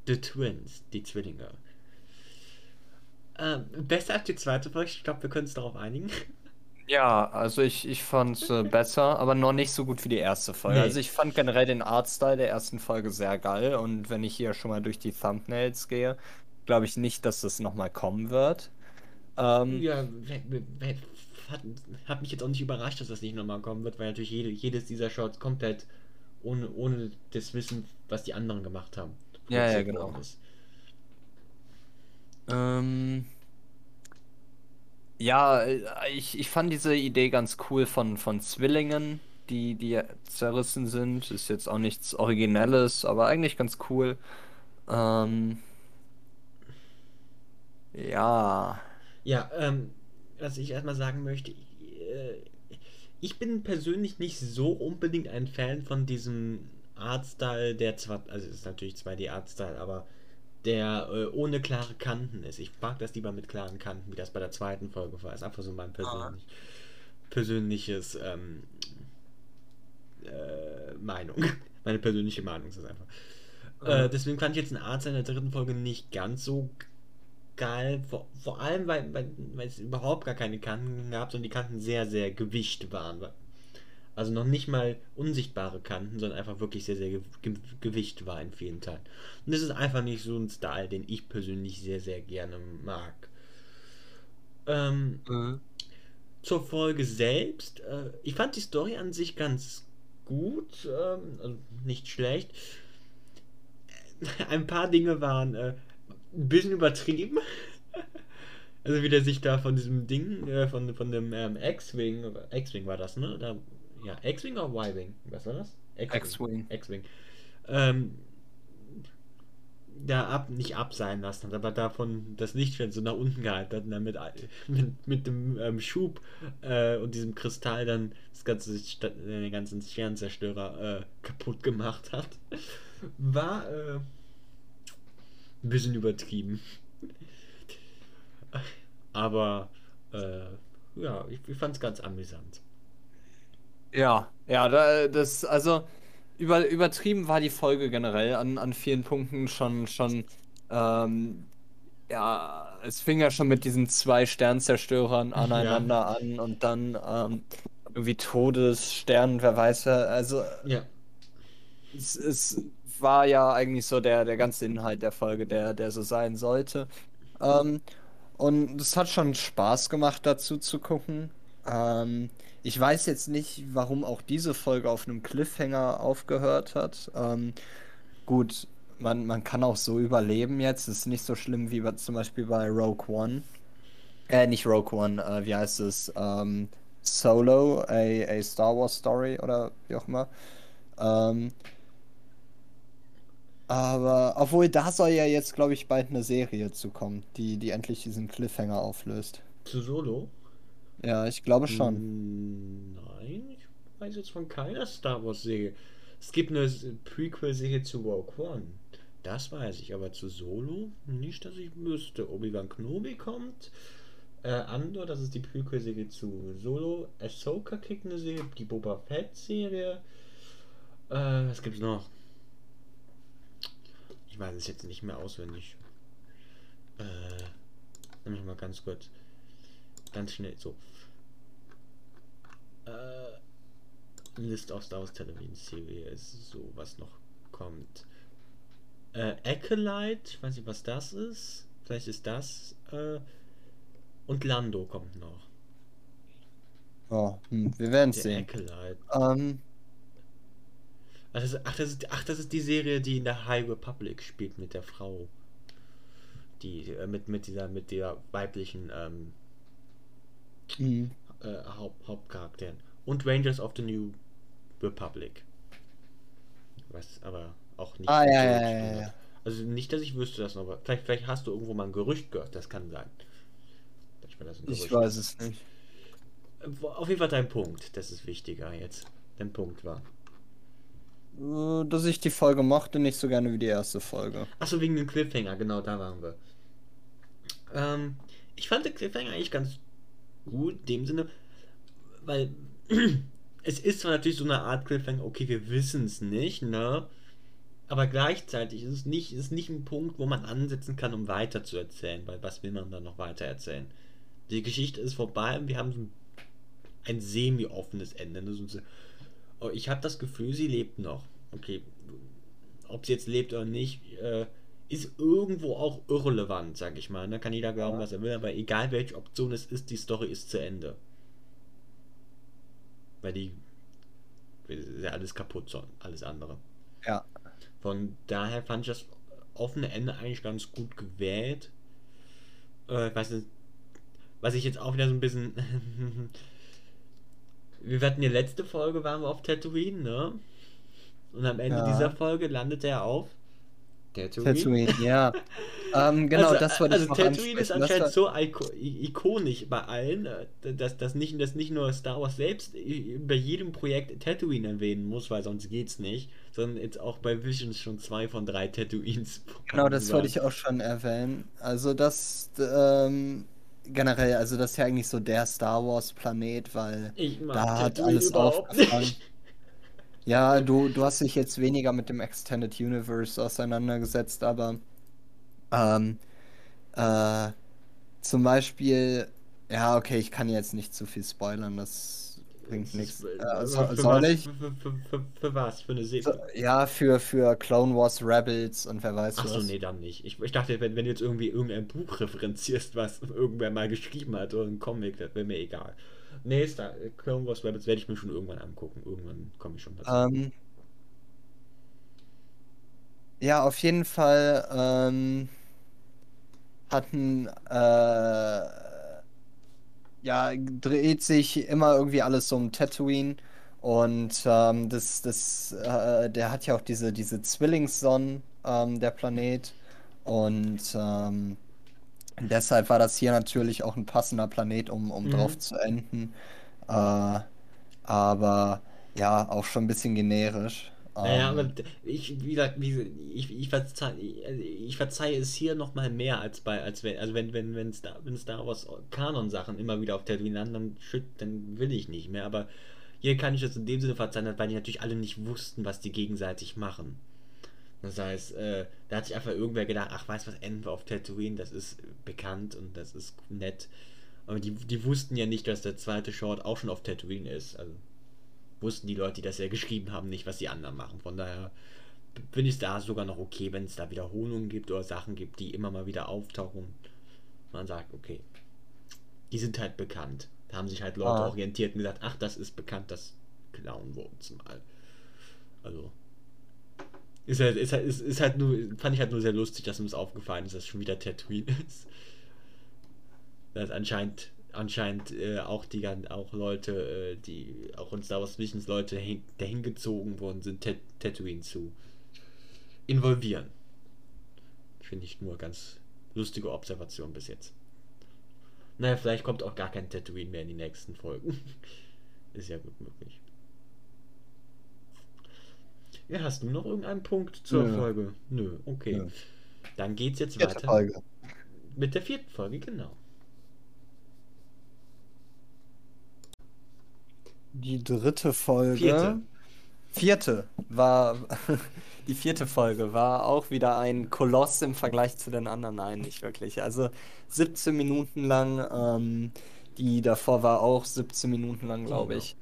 The Twins, die Zwillinge. Ähm, besser als die zweite Folge, ich glaube, wir können uns darauf einigen.
Ja, also ich, ich fand es äh, besser, aber noch nicht so gut wie die erste Folge. Nee. Also ich fand generell den Artstyle der ersten Folge sehr geil und wenn ich hier schon mal durch die Thumbnails gehe, glaube ich nicht, dass das nochmal kommen wird.
Ähm, ja, hat, hat, mich jetzt auch nicht überrascht, dass das nicht nochmal kommen wird, weil natürlich jede, jedes dieser Shots komplett ohne, ohne das Wissen, was die anderen gemacht haben.
Ja, ja, genau. Ähm, ja, ich, ich fand diese Idee ganz cool von, von Zwillingen, die, die zerrissen sind. Ist jetzt auch nichts Originelles, aber eigentlich ganz cool. Ähm, ja.
Ja, ähm, was ich erstmal sagen möchte, äh, ich bin persönlich nicht so unbedingt ein Fan von diesem Artstyle, der zwar, also es ist natürlich 2D-Artstyle, aber der äh, ohne klare Kanten ist. Ich mag das lieber mit klaren Kanten, wie das bei der zweiten Folge war. Ist einfach so mein persönlich, persönliches ähm, äh, Meinung. Meine persönliche Meinung ist das einfach. Äh, deswegen fand ich jetzt ein Artstyle in der dritten Folge nicht ganz so geil. Vor, vor allem, weil, weil, weil es überhaupt gar keine Kanten gab, sondern die Kanten sehr, sehr gewicht waren. Also noch nicht mal unsichtbare Kanten, sondern einfach wirklich sehr, sehr ge ge Gewicht war in vielen Teilen. Und das ist einfach nicht so ein Style, den ich persönlich sehr, sehr gerne mag. Ähm, mhm. Zur Folge selbst. Äh, ich fand die Story an sich ganz gut, ähm, also nicht schlecht. Ein paar Dinge waren äh, ein bisschen übertrieben. Also wie der sich da von diesem Ding, äh, von, von dem ähm, X-Wing, X-Wing war das, ne? Da, ja, X-Wing oder Y-Wing? Was war das?
X-Wing.
X-Wing. Ähm, da ab, nicht ab sein lassen hat, aber davon das Lichtfeld so nach unten gehalten hat und dann mit, mit, mit dem ähm, Schub äh, und diesem Kristall dann das ganze, den ganzen Sternzerstörer äh, kaputt gemacht hat. War äh, ein bisschen übertrieben. Aber äh, ja, ich, ich fand es ganz amüsant.
Ja, ja, da, das, also über, übertrieben war die Folge generell an, an vielen Punkten schon, schon, ähm, ja, es fing ja schon mit diesen zwei Sternzerstörern aneinander ja. an und dann ähm, irgendwie Todesstern, wer weiß, also
ja.
es, es war ja eigentlich so der, der ganze Inhalt der Folge, der, der so sein sollte. Ähm, und es hat schon Spaß gemacht, dazu zu gucken. Ähm, ich weiß jetzt nicht, warum auch diese Folge auf einem Cliffhanger aufgehört hat. Ähm, gut, man, man kann auch so überleben jetzt. Es ist nicht so schlimm wie bei, zum Beispiel bei Rogue One. Äh, nicht Rogue One, äh, wie heißt es? Ähm, Solo, a, a Star Wars Story oder wie auch immer. Ähm, aber, obwohl da soll ja jetzt, glaube ich, bald eine Serie zukommen, die, die endlich diesen Cliffhanger auflöst.
Zu Solo?
Ja, ich glaube schon.
Hm, Nein, ich weiß jetzt von keiner Star Wars Serie. Es gibt eine Prequel-Serie zu Rogue One. Das weiß ich, aber zu Solo nicht, dass ich wüsste. Obi-Wan Kenobi kommt. Äh, Andor, das ist die Prequel-Serie zu Solo. Ahsoka kriegt eine Serie, die Boba Fett-Serie. Äh, was gibt's noch? Ich weiß es jetzt nicht mehr auswendig. Äh, nimm ich mal ganz kurz. Ganz schnell so. Äh, List of Star Wars Television Series, so was noch kommt. Äh, Acolyte, ich weiß nicht, was das ist. Vielleicht ist das. Äh, und Lando kommt noch.
Oh, hm, wir werden sehen.
Acolyte.
Ähm,
Ach das, ist, ach, das ist, ach, das ist die Serie, die in der High Republic spielt mit der Frau. Die, äh, mit, mit dieser, mit der weiblichen ähm,
hm.
äh, Haupt, Hauptcharakteren. Und Rangers of the New Republic. Was aber auch nicht.
Ah, ja, ja, ja, ja.
Also nicht, dass ich wüsste das noch, aber vielleicht, vielleicht hast du irgendwo mal ein Gerücht gehört, das kann sein. Das
ich weiß es nicht.
Auf jeden Fall dein Punkt, das ist wichtiger jetzt. Dein Punkt war.
Äh, Dass ich die Folge mochte, nicht so gerne wie die erste Folge.
Achso, wegen dem Cliffhanger, genau, da waren wir. Ähm, ich fand den Cliffhanger eigentlich ganz gut, in dem Sinne, weil es ist zwar natürlich so eine Art Cliffhanger, okay, wir wissen es nicht, ne? Aber gleichzeitig ist es nicht, ist nicht ein Punkt, wo man ansetzen kann, um weiter zu erzählen, weil was will man dann noch weiter erzählen? Die Geschichte ist vorbei und wir haben so ein, ein semi-offenes Ende. Ne? So, ich habe das Gefühl, sie lebt noch. Okay, ob sie jetzt lebt oder nicht, äh, ist irgendwo auch irrelevant, sag ich mal. Da kann jeder glauben,
Ja.
was er will, aber egal welche Option es ist, die Story ist zu Ende. Weil die ist ja alles kaputt, so alles andere.
Ja.
Von daher fand ich das offene Ende eigentlich ganz gut gewählt. Äh, ich weiß nicht, was ich jetzt auch wieder so ein bisschen. wir hatten die letzte Folge, waren wir auf Tatooine, ne? Und am Ende
Ja.
dieser Folge landet er auf Tatooine.
Tatooine, ja. ähm, genau,
also,
das wollte
also
ich noch
Tatooine ist.
Das
anscheinend
war-
so iko ikonisch bei allen, äh, dass, dass, nicht, dass nicht nur Star Wars selbst i- bei jedem Projekt Tatooine erwähnen muss, weil sonst geht's nicht, sondern jetzt auch bei Visions schon zwei von drei Tatooines.
Genau, das wollte ich auch schon erwähnen. Also das ähm, generell, also das ist ja eigentlich so der Star Wars Planet, weil da hat alles aufgefallen.
nicht.
Ja, du, du hast dich jetzt weniger mit dem Extended Universe auseinandergesetzt, aber ähm, äh, zum Beispiel, ja, okay, ich kann jetzt nicht zu viel spoilern, das bringt nichts. Äh,
für
so,
was-
soll ich?
Für, für, für, für was? Für eine
So,
Serie?
ja, für, für Clone Wars Rebels und wer weiß
Achso,
was.
nee, dann nicht. Ich, ich dachte, wenn, wenn du jetzt irgendwie irgendein Buch referenzierst, was irgendwer mal geschrieben hat oder ein Comic, das wäre mir egal. Nee, Star, Clone Wars Rebels werde ich mir schon irgendwann angucken. Irgendwann komme ich schon dazu.
Ähm, ja, auf jeden Fall ähm, hatten, äh, ja, dreht sich immer irgendwie alles so um Tatooine und ähm, das, das, äh, der hat ja auch diese, diese Zwillingssonnen, ähm, der Planet und ähm, deshalb war das hier natürlich auch ein passender Planet, um, um
Mhm.
drauf zu enden. Äh, aber ja, auch schon ein bisschen generisch.
Naja,
Ähm,
aber ich, wie gesagt, wie, ich, ich, verzeihe, ich verzeihe es hier noch mal mehr als bei, als wenn, also wenn, wenn, wenn Star, wenn Star Wars Kanon-Sachen immer wieder auf Tatooine landen, dann, dann will ich nicht mehr, aber hier kann ich das in dem Sinne verzeihen, weil die natürlich alle nicht wussten, was die gegenseitig machen. Das heißt, äh, da hat sich einfach irgendwer gedacht, ach, weißt du was, enden wir auf Tatooine, das ist bekannt und das ist nett. Aber die, die wussten ja nicht, dass der zweite Short auch schon auf Tatooine ist. Also wussten die Leute, die das ja geschrieben haben, nicht, was die anderen machen. Von daher finde ich es da sogar noch okay, wenn es da Wiederholungen gibt oder Sachen gibt, die immer mal wieder auftauchen. Man sagt, okay, die sind halt bekannt. Da haben sich halt Leute
Ah.
orientiert und gesagt, ach, das ist bekannt, das klauen wir uns mal. Also, Ist halt, ist halt, ist, ist halt nur, fand ich halt nur sehr lustig, dass uns aufgefallen ist, dass es schon wieder Tatooine ist. Dass anscheinend, anscheinend äh, auch die auch Leute, äh, die auch uns Star Wars Visions Leute hin, dahin gezogen worden sind, Tat Tatooine zu involvieren. Finde ich nur ganz lustige Observation bis jetzt. Naja, vielleicht kommt auch gar kein Tatooine mehr in die nächsten Folgen. ist ja gut möglich. Ja, hast du noch irgendeinen Punkt zur Nö. Folge? Nö, okay. Nö. Dann geht's jetzt Vierte weiter. Folge. Mit der vierten Folge, genau.
Die dritte Folge. Vierte. Vierte war. die vierte Folge war auch wieder ein Koloss im Vergleich zu den anderen. Nein, nicht wirklich. Also 17 Minuten lang. Ähm, die davor war auch 17 Minuten lang, glaube ich.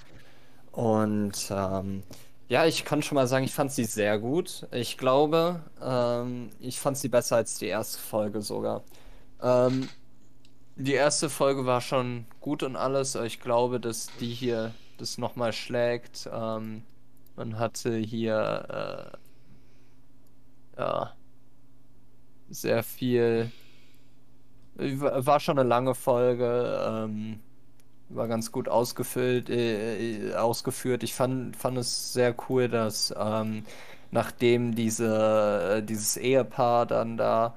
Und ähm, ja, ich kann schon mal sagen, ich fand sie sehr gut. Ich glaube, ähm, ich fand sie besser als die erste Folge sogar. Ähm, die erste Folge war schon gut und alles, aber ich glaube, dass die hier das nochmal schlägt. Ähm, man hatte hier äh, ja, sehr viel. War schon eine lange Folge. Ähm, war ganz gut ausgefüllt, äh, äh, ausgeführt. Ich fand, fand es sehr cool, dass ähm, nachdem diese, äh, dieses Ehepaar dann da,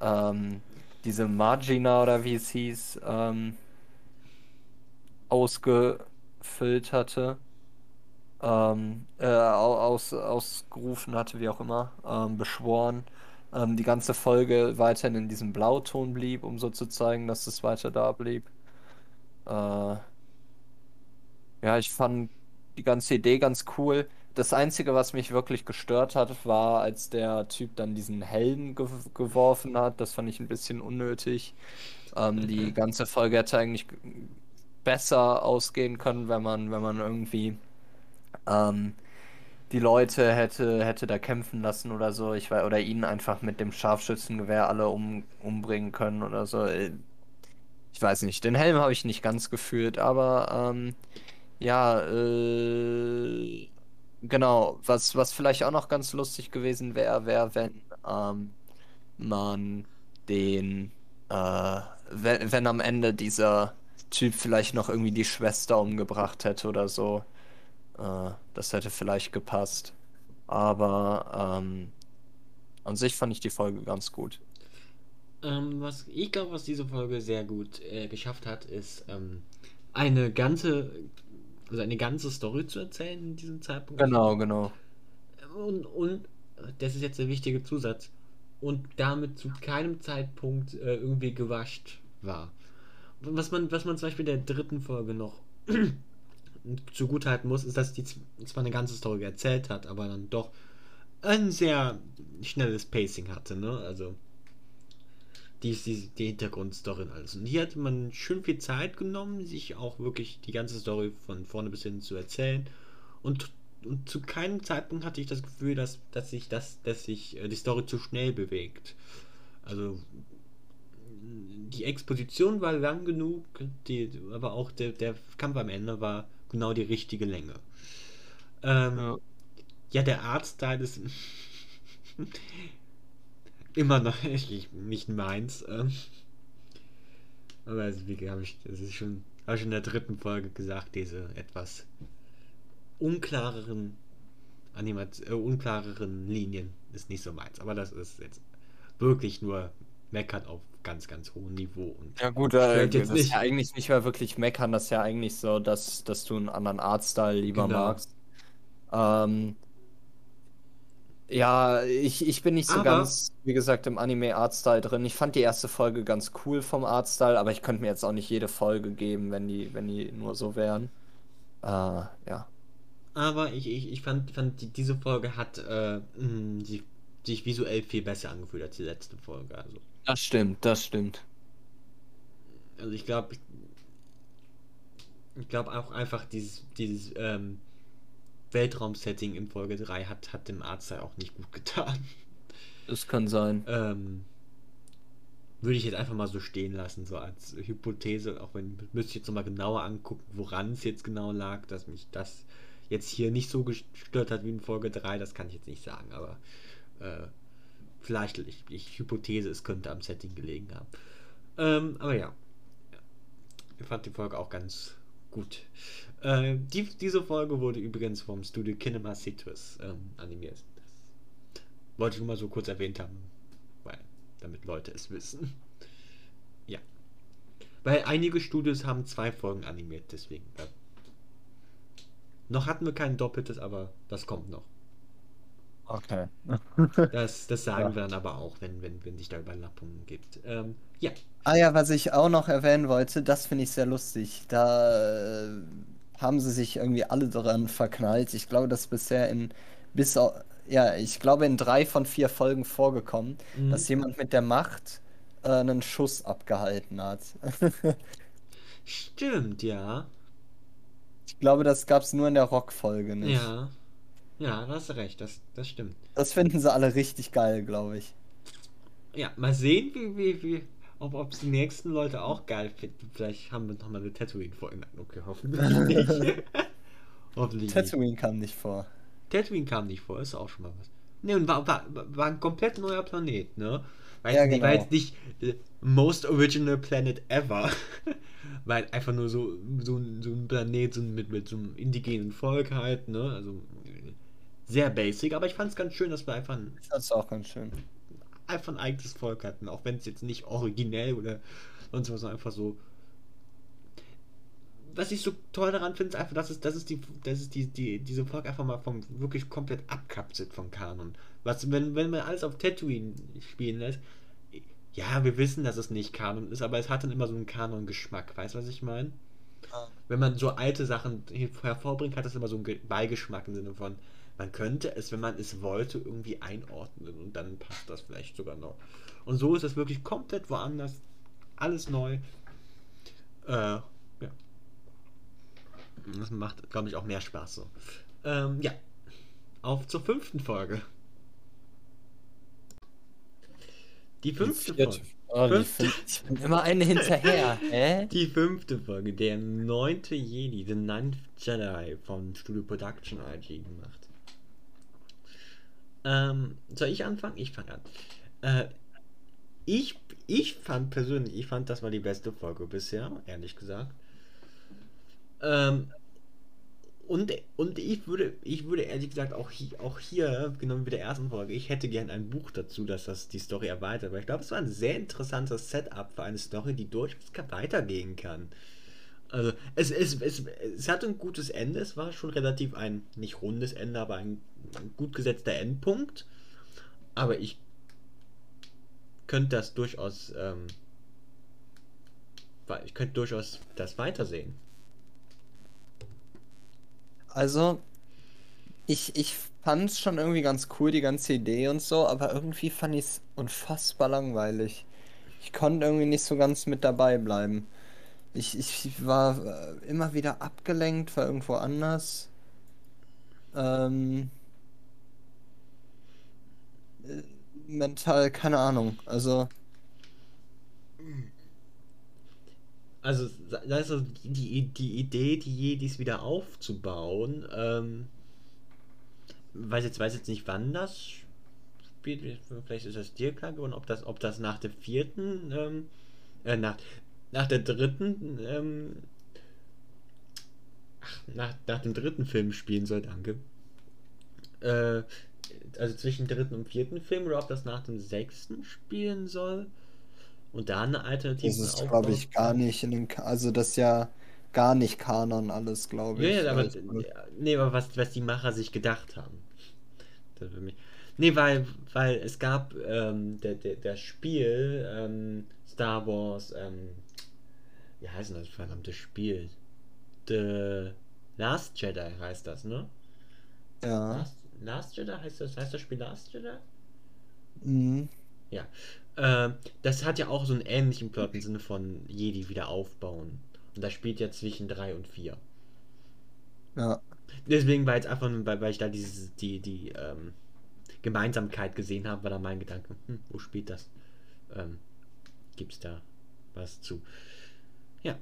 ähm, diese Margina oder wie es hieß, ähm, ausgefüllt hatte, ähm, äh, aus, ausgerufen hatte, wie auch immer, ähm, beschworen, ähm, die ganze Folge weiterhin in diesem Blauton blieb, um so zu zeigen, dass es weiter da blieb. Äh, ja, ich fand die ganze Idee ganz cool. Das Einzige, was mich wirklich gestört hat, war, als der Typ dann diesen Helm ge geworfen hat. Das fand ich ein bisschen unnötig. Ähm, die ganze Folge hätte eigentlich besser ausgehen können, wenn man, wenn man irgendwie ähm, die Leute hätte, hätte da kämpfen lassen oder so. Ich weiß, oder ihn einfach mit dem Scharfschützengewehr alle um, umbringen können oder so. Äh, ich weiß nicht, den Helm habe ich nicht ganz gefühlt, aber ähm, ja, äh, genau, was, was vielleicht auch noch ganz lustig gewesen wäre, wäre, wenn ähm, man den, äh, wenn, wenn am Ende dieser Typ vielleicht noch irgendwie die Schwester umgebracht hätte oder so. Äh, das hätte vielleicht gepasst. Aber ähm, an sich fand ich die Folge ganz gut.
Ähm, was ich glaube, was diese Folge sehr gut äh, geschafft hat, ist ähm, eine ganze, also eine ganze Story zu erzählen in diesem Zeitpunkt.
Genau, genau.
Und, und das ist jetzt der wichtige Zusatz. Und damit zu keinem Zeitpunkt äh, irgendwie gewascht war. Was man, was man zum Beispiel der dritten Folge noch zugutehalten muss, ist, dass die zwar eine ganze Story erzählt hat, aber dann doch ein sehr schnelles Pacing hatte, ne? Also die die, die Hintergrundstory und alles. Und hier hat man schön viel Zeit genommen, sich auch wirklich die ganze Story von vorne bis hin zu erzählen. Und, und zu keinem Zeitpunkt hatte ich das Gefühl, dass, dass sich das, dass sich äh, die Story zu schnell bewegt. Also die Exposition war lang genug, die, aber auch der, der Kampf am Ende war genau die richtige Länge. Ähm, ja. ja, der Artstyle ist immer noch nicht meins. Ähm. Aber also, wie habe ich, das ist schon, habe ich in der dritten Folge gesagt, diese etwas unklareren Animat äh, unklareren Linien ist nicht so meins. Aber das ist jetzt wirklich nur meckern auf ganz, ganz hohem Niveau. Und
ja gut, äh, das nicht. ist ja eigentlich nicht mehr wirklich meckern, das ist ja eigentlich so, dass, dass du einen anderen Artstyle lieber genau. magst. Ähm, ja, ich, ich bin nicht so aber, ganz, wie gesagt, im Anime-Artstyle drin. Ich fand die erste Folge ganz cool vom Artstyle, aber ich könnte mir jetzt auch nicht jede Folge geben, wenn die, wenn die nur so wären. Äh, ja.
Aber ich, ich, ich fand, fand die, diese Folge hat äh, die, sich visuell viel besser angefühlt als die letzte Folge. Also.
Das stimmt, das stimmt.
Also ich glaube, ich glaube auch einfach dieses, dieses ähm, Weltraum-Setting in Folge 3 hat, hat dem Arzt ja auch nicht gut getan.
Das kann sein.
Ähm, würde ich jetzt einfach mal so stehen lassen, so als Hypothese, auch wenn müsste ich jetzt nochmal genauer angucken, woran es jetzt genau lag, dass mich das jetzt hier nicht so gestört hat wie in Folge 3, das kann ich jetzt nicht sagen, aber äh, vielleicht, ich, ich Hypothese, es könnte am Setting gelegen haben. Ähm, aber ja, ich fand die Folge auch ganz gut. Äh, die, diese Folge wurde übrigens vom Studio Kinema Citrus ähm, animiert. Das wollte ich nur mal so kurz erwähnt haben, weil, damit Leute es wissen. Ja. Weil einige Studios haben zwei Folgen animiert, deswegen. Äh, noch hatten wir kein doppeltes, aber das kommt noch.
Okay.
Das, das sagen ja. wir dann aber auch, wenn, wenn, wenn sich da Überlappungen gibt. Ähm, ja.
Ah ja, was ich auch noch erwähnen wollte, das finde ich sehr lustig. Da äh, haben sie sich irgendwie alle dran verknallt. Ich glaube, das ist bisher in bis ja, ich glaube in drei von vier Folgen vorgekommen, mhm. dass jemand mit der Macht äh, einen Schuss abgehalten hat.
Stimmt, ja.
Ich glaube, das gab es nur in der Rock-Folge nicht.
Ja. Ja, da hast du recht, das, das stimmt.
Das finden sie alle richtig geil, glaube ich.
Ja, mal sehen, wie, wie, wie, ob es die nächsten Leute auch geil finden. Vielleicht haben wir nochmal eine Tatooine-Folge. Okay, hoffentlich nicht.
hoffentlich Tatooine nicht. kam nicht vor.
Tatooine kam nicht vor, ist auch schon mal was. Ne, und war, war, war ein komplett neuer Planet, ne? Weil
ja,
genau. war jetzt nicht äh, Most Original Planet Ever. weil einfach nur so, so, so ein Planet so mit, mit so einem indigenen Volk halt, ne? Also sehr basic, aber ich fand es ganz schön, dass wir einfach ein,
ich fand's auch ganz schön.
einfach ein eigenes Volk hatten, auch wenn es jetzt nicht originell oder sonst was, einfach so. Was ich so toll daran finde, ist einfach, dass es, dass es die, dass es die, die, diese Volk einfach mal vom wirklich komplett abkapselt vom Kanon. Was, wenn, wenn man alles auf Tatooine spielen lässt, ja, wir wissen, dass es nicht Kanon ist, aber es hat dann immer so einen Kanon-Geschmack, weißt du, was ich meine? Wenn man so alte Sachen hervorbringt, hat das immer so einen Beigeschmack im Sinne von, man könnte es, wenn man es wollte, irgendwie einordnen und dann passt das vielleicht sogar noch. Und so ist es wirklich komplett woanders, alles neu. Äh, ja. Das macht, glaube ich, auch mehr Spaß so. Ähm, ja. Auf zur fünften Folge. Die fünfte die Folge.
Oh, fünfte. Bin immer eine hinterher. Hä?
Die fünfte Folge, der neunte Jedi, The Ninth Jedi von Studio Production IG gemacht. Ähm, soll ich anfangen? Ich fange an. Äh, ich, ich fand persönlich, ich fand, das war die beste Folge bisher, ehrlich gesagt. Ähm, und, und ich würde, ich würde ehrlich gesagt auch hier, auch hier, genau wie der ersten Folge, ich hätte gern ein Buch dazu, dass das die Story erweitert, weil ich glaube, es war ein sehr interessantes Setup für eine Story, die durchaus weitergehen kann. Also, es, es, es, es hatte ein gutes Ende, es war schon relativ ein, nicht rundes Ende, aber ein gut gesetzter Endpunkt. Aber ich könnte das durchaus, ähm, ich könnte durchaus das weitersehen.
Also, ich, ich fand es schon irgendwie ganz cool, die ganze Idee und so, aber irgendwie fand ich es unfassbar langweilig. Ich konnte irgendwie nicht so ganz mit dabei bleiben. Ich, ich war äh, immer wieder abgelenkt, war irgendwo anders. Ähm, äh, mental, keine Ahnung. Also.
Also, also die, die Idee, die Jedis wieder aufzubauen, ähm, weiß jetzt, weiß jetzt nicht, wann das spielt. Vielleicht ist das dir klar geworden, ob das, ob das nach der vierten, ähm, äh, nach, nach der dritten, ähm, ach, nach, nach dem dritten Film spielen soll, danke. Äh, also zwischen dritten und vierten Film oder ob das nach dem sechsten spielen soll. Und da eine Alternative.
Das ist, glaube ich, gar nicht in dem, also das ist ja gar nicht Kanon alles, glaube ich.
Ja, aber, also, nee, aber was, was die Macher sich gedacht haben. Das mich, nee, weil, weil es gab ähm, der, der, das Spiel ähm, Star Wars ähm, wie heißt denn das verdammte Spiel? The Last Jedi heißt das, ne?
Ja.
Last, Last Jedi heißt das, heißt das Spiel Last Jedi?
Mhm.
Ja. Ähm, das hat ja auch so einen ähnlichen Plot im Sinne von Jedi wieder aufbauen. Und das spielt ja zwischen 3 und 4.
Ja.
Deswegen war jetzt einfach, weil, weil ich da diese, die, die ähm, Gemeinsamkeit gesehen habe, war da mein Gedanke, hm, wo spielt das? Ähm, gibt's da was zu? Ja.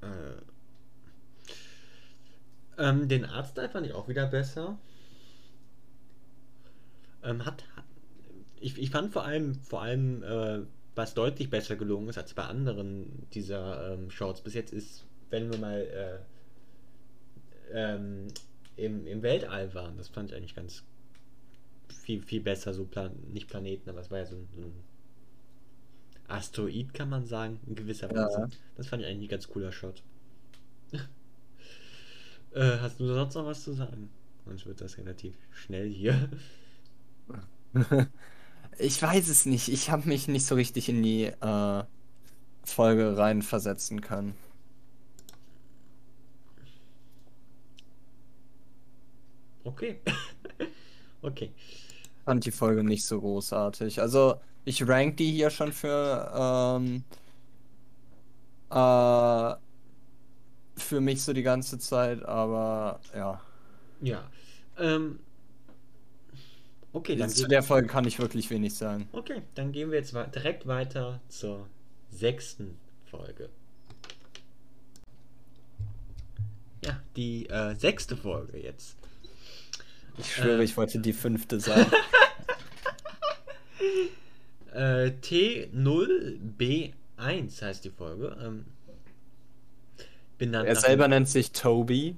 Äh, Ähm, den Artstyle fand ich auch wieder besser. Ähm, hat, ich, ich fand vor allem, vor allem, äh, was deutlich besser gelungen ist als bei anderen dieser ähm, Shorts bis jetzt ist, wenn wir mal äh, ähm, im, im Weltall waren. Das fand ich eigentlich ganz viel, viel besser, so Plan nicht Planeten, aber es war ja so ein, so ein Asteroid, kann man sagen, in gewisser Weise.
Ja.
Das fand ich eigentlich ein ganz cooler Shot. Äh, hast du sonst noch was zu sagen? Sonst wird das relativ schnell hier.
Ich weiß es nicht. Ich habe mich nicht so richtig in die äh, Folge reinversetzen können.
Okay. okay.
Fand die Folge nicht so großartig. Also, ich rank die hier schon für ähm, äh, für mich so die ganze Zeit, aber ja.
Ja. Ähm, okay, dann
zu der Folge kann ich wirklich wenig sagen.
Okay, dann gehen wir jetzt direkt weiter zur sechsten Folge. Ja, die äh, sechste Folge jetzt.
Ich schwöre,
Äh.
ich wollte die fünfte sagen.
Äh, T0B1 heißt die Folge. Ähm, benannt
er selber nennt sich Toby.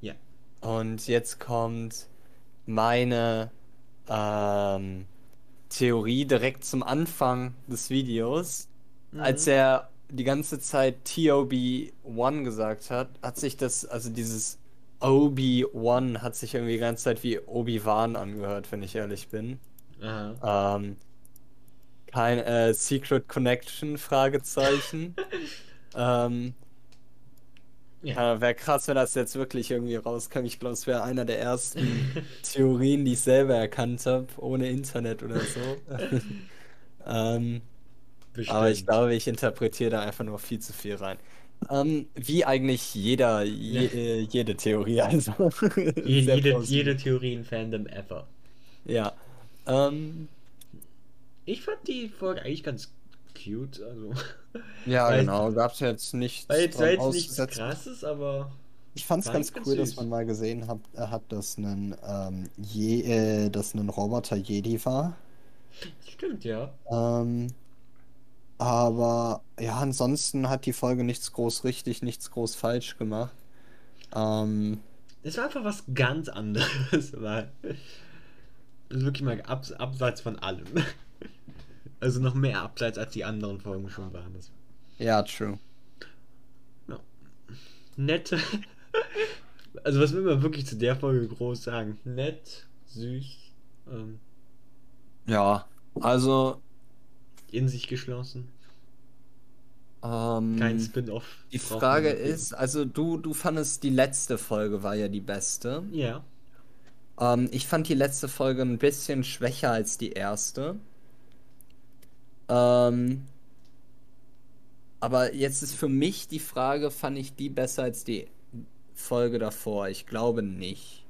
Ja.
Und jetzt kommt meine ähm, Theorie direkt zum Anfang des Videos.
Mhm.
Als er die ganze Zeit TOB1 gesagt hat, hat sich das, also dieses OB1 hat sich irgendwie die ganze Zeit wie Obi-Wan angehört, wenn ich ehrlich bin.
Aha.
Ähm, kein äh, Secret Connection, Fragezeichen. ähm,
Ja.
wäre krass, wenn das jetzt wirklich irgendwie rauskam. Ich glaube, es wäre einer der ersten Theorien, die ich selber erkannt habe, ohne Internet oder so. ähm, aber ich glaube, ich interpretiere da einfach nur viel zu viel rein. Ähm, wie eigentlich jeder, je,
Ja.
äh, jede Theorie, also.
Jede, jede Theorie in Fandom ever.
Ja. Ähm,
Ich fand die Folge eigentlich ganz cute. Also,
ja,
Weil-
genau. Gab es jetzt nichts
war jetzt, war jetzt nichts krasses, aber
Ich fand es
War
ganz
ganz
cool, dass
süß.
man mal gesehen hat, äh, hat dass ein, ähm, Je äh, dass ein Roboter Jedi war.
stimmt ja.
Ähm, aber ja, ansonsten hat die Folge nichts groß richtig, nichts groß falsch gemacht. Ähm,
Es war einfach was ganz anderes. Weil, also wirklich mal abs abseits von allem. Also noch mehr abseits als die anderen Folgen schon waren. Das
ja, true.
nette. Also was will man wirklich zu der Folge groß sagen? Nett, süß, ähm,
Ja, also,
in sich geschlossen.
ähm,
Kein Spin-off.
die Frage ist, also du, du fandest die letzte Folge war ja die beste.
Ja.
Ähm, ich fand die letzte Folge ein bisschen schwächer als die erste. Ähm, aber jetzt ist für mich die Frage, fand ich die besser als die Folge davor? Ich glaube nicht.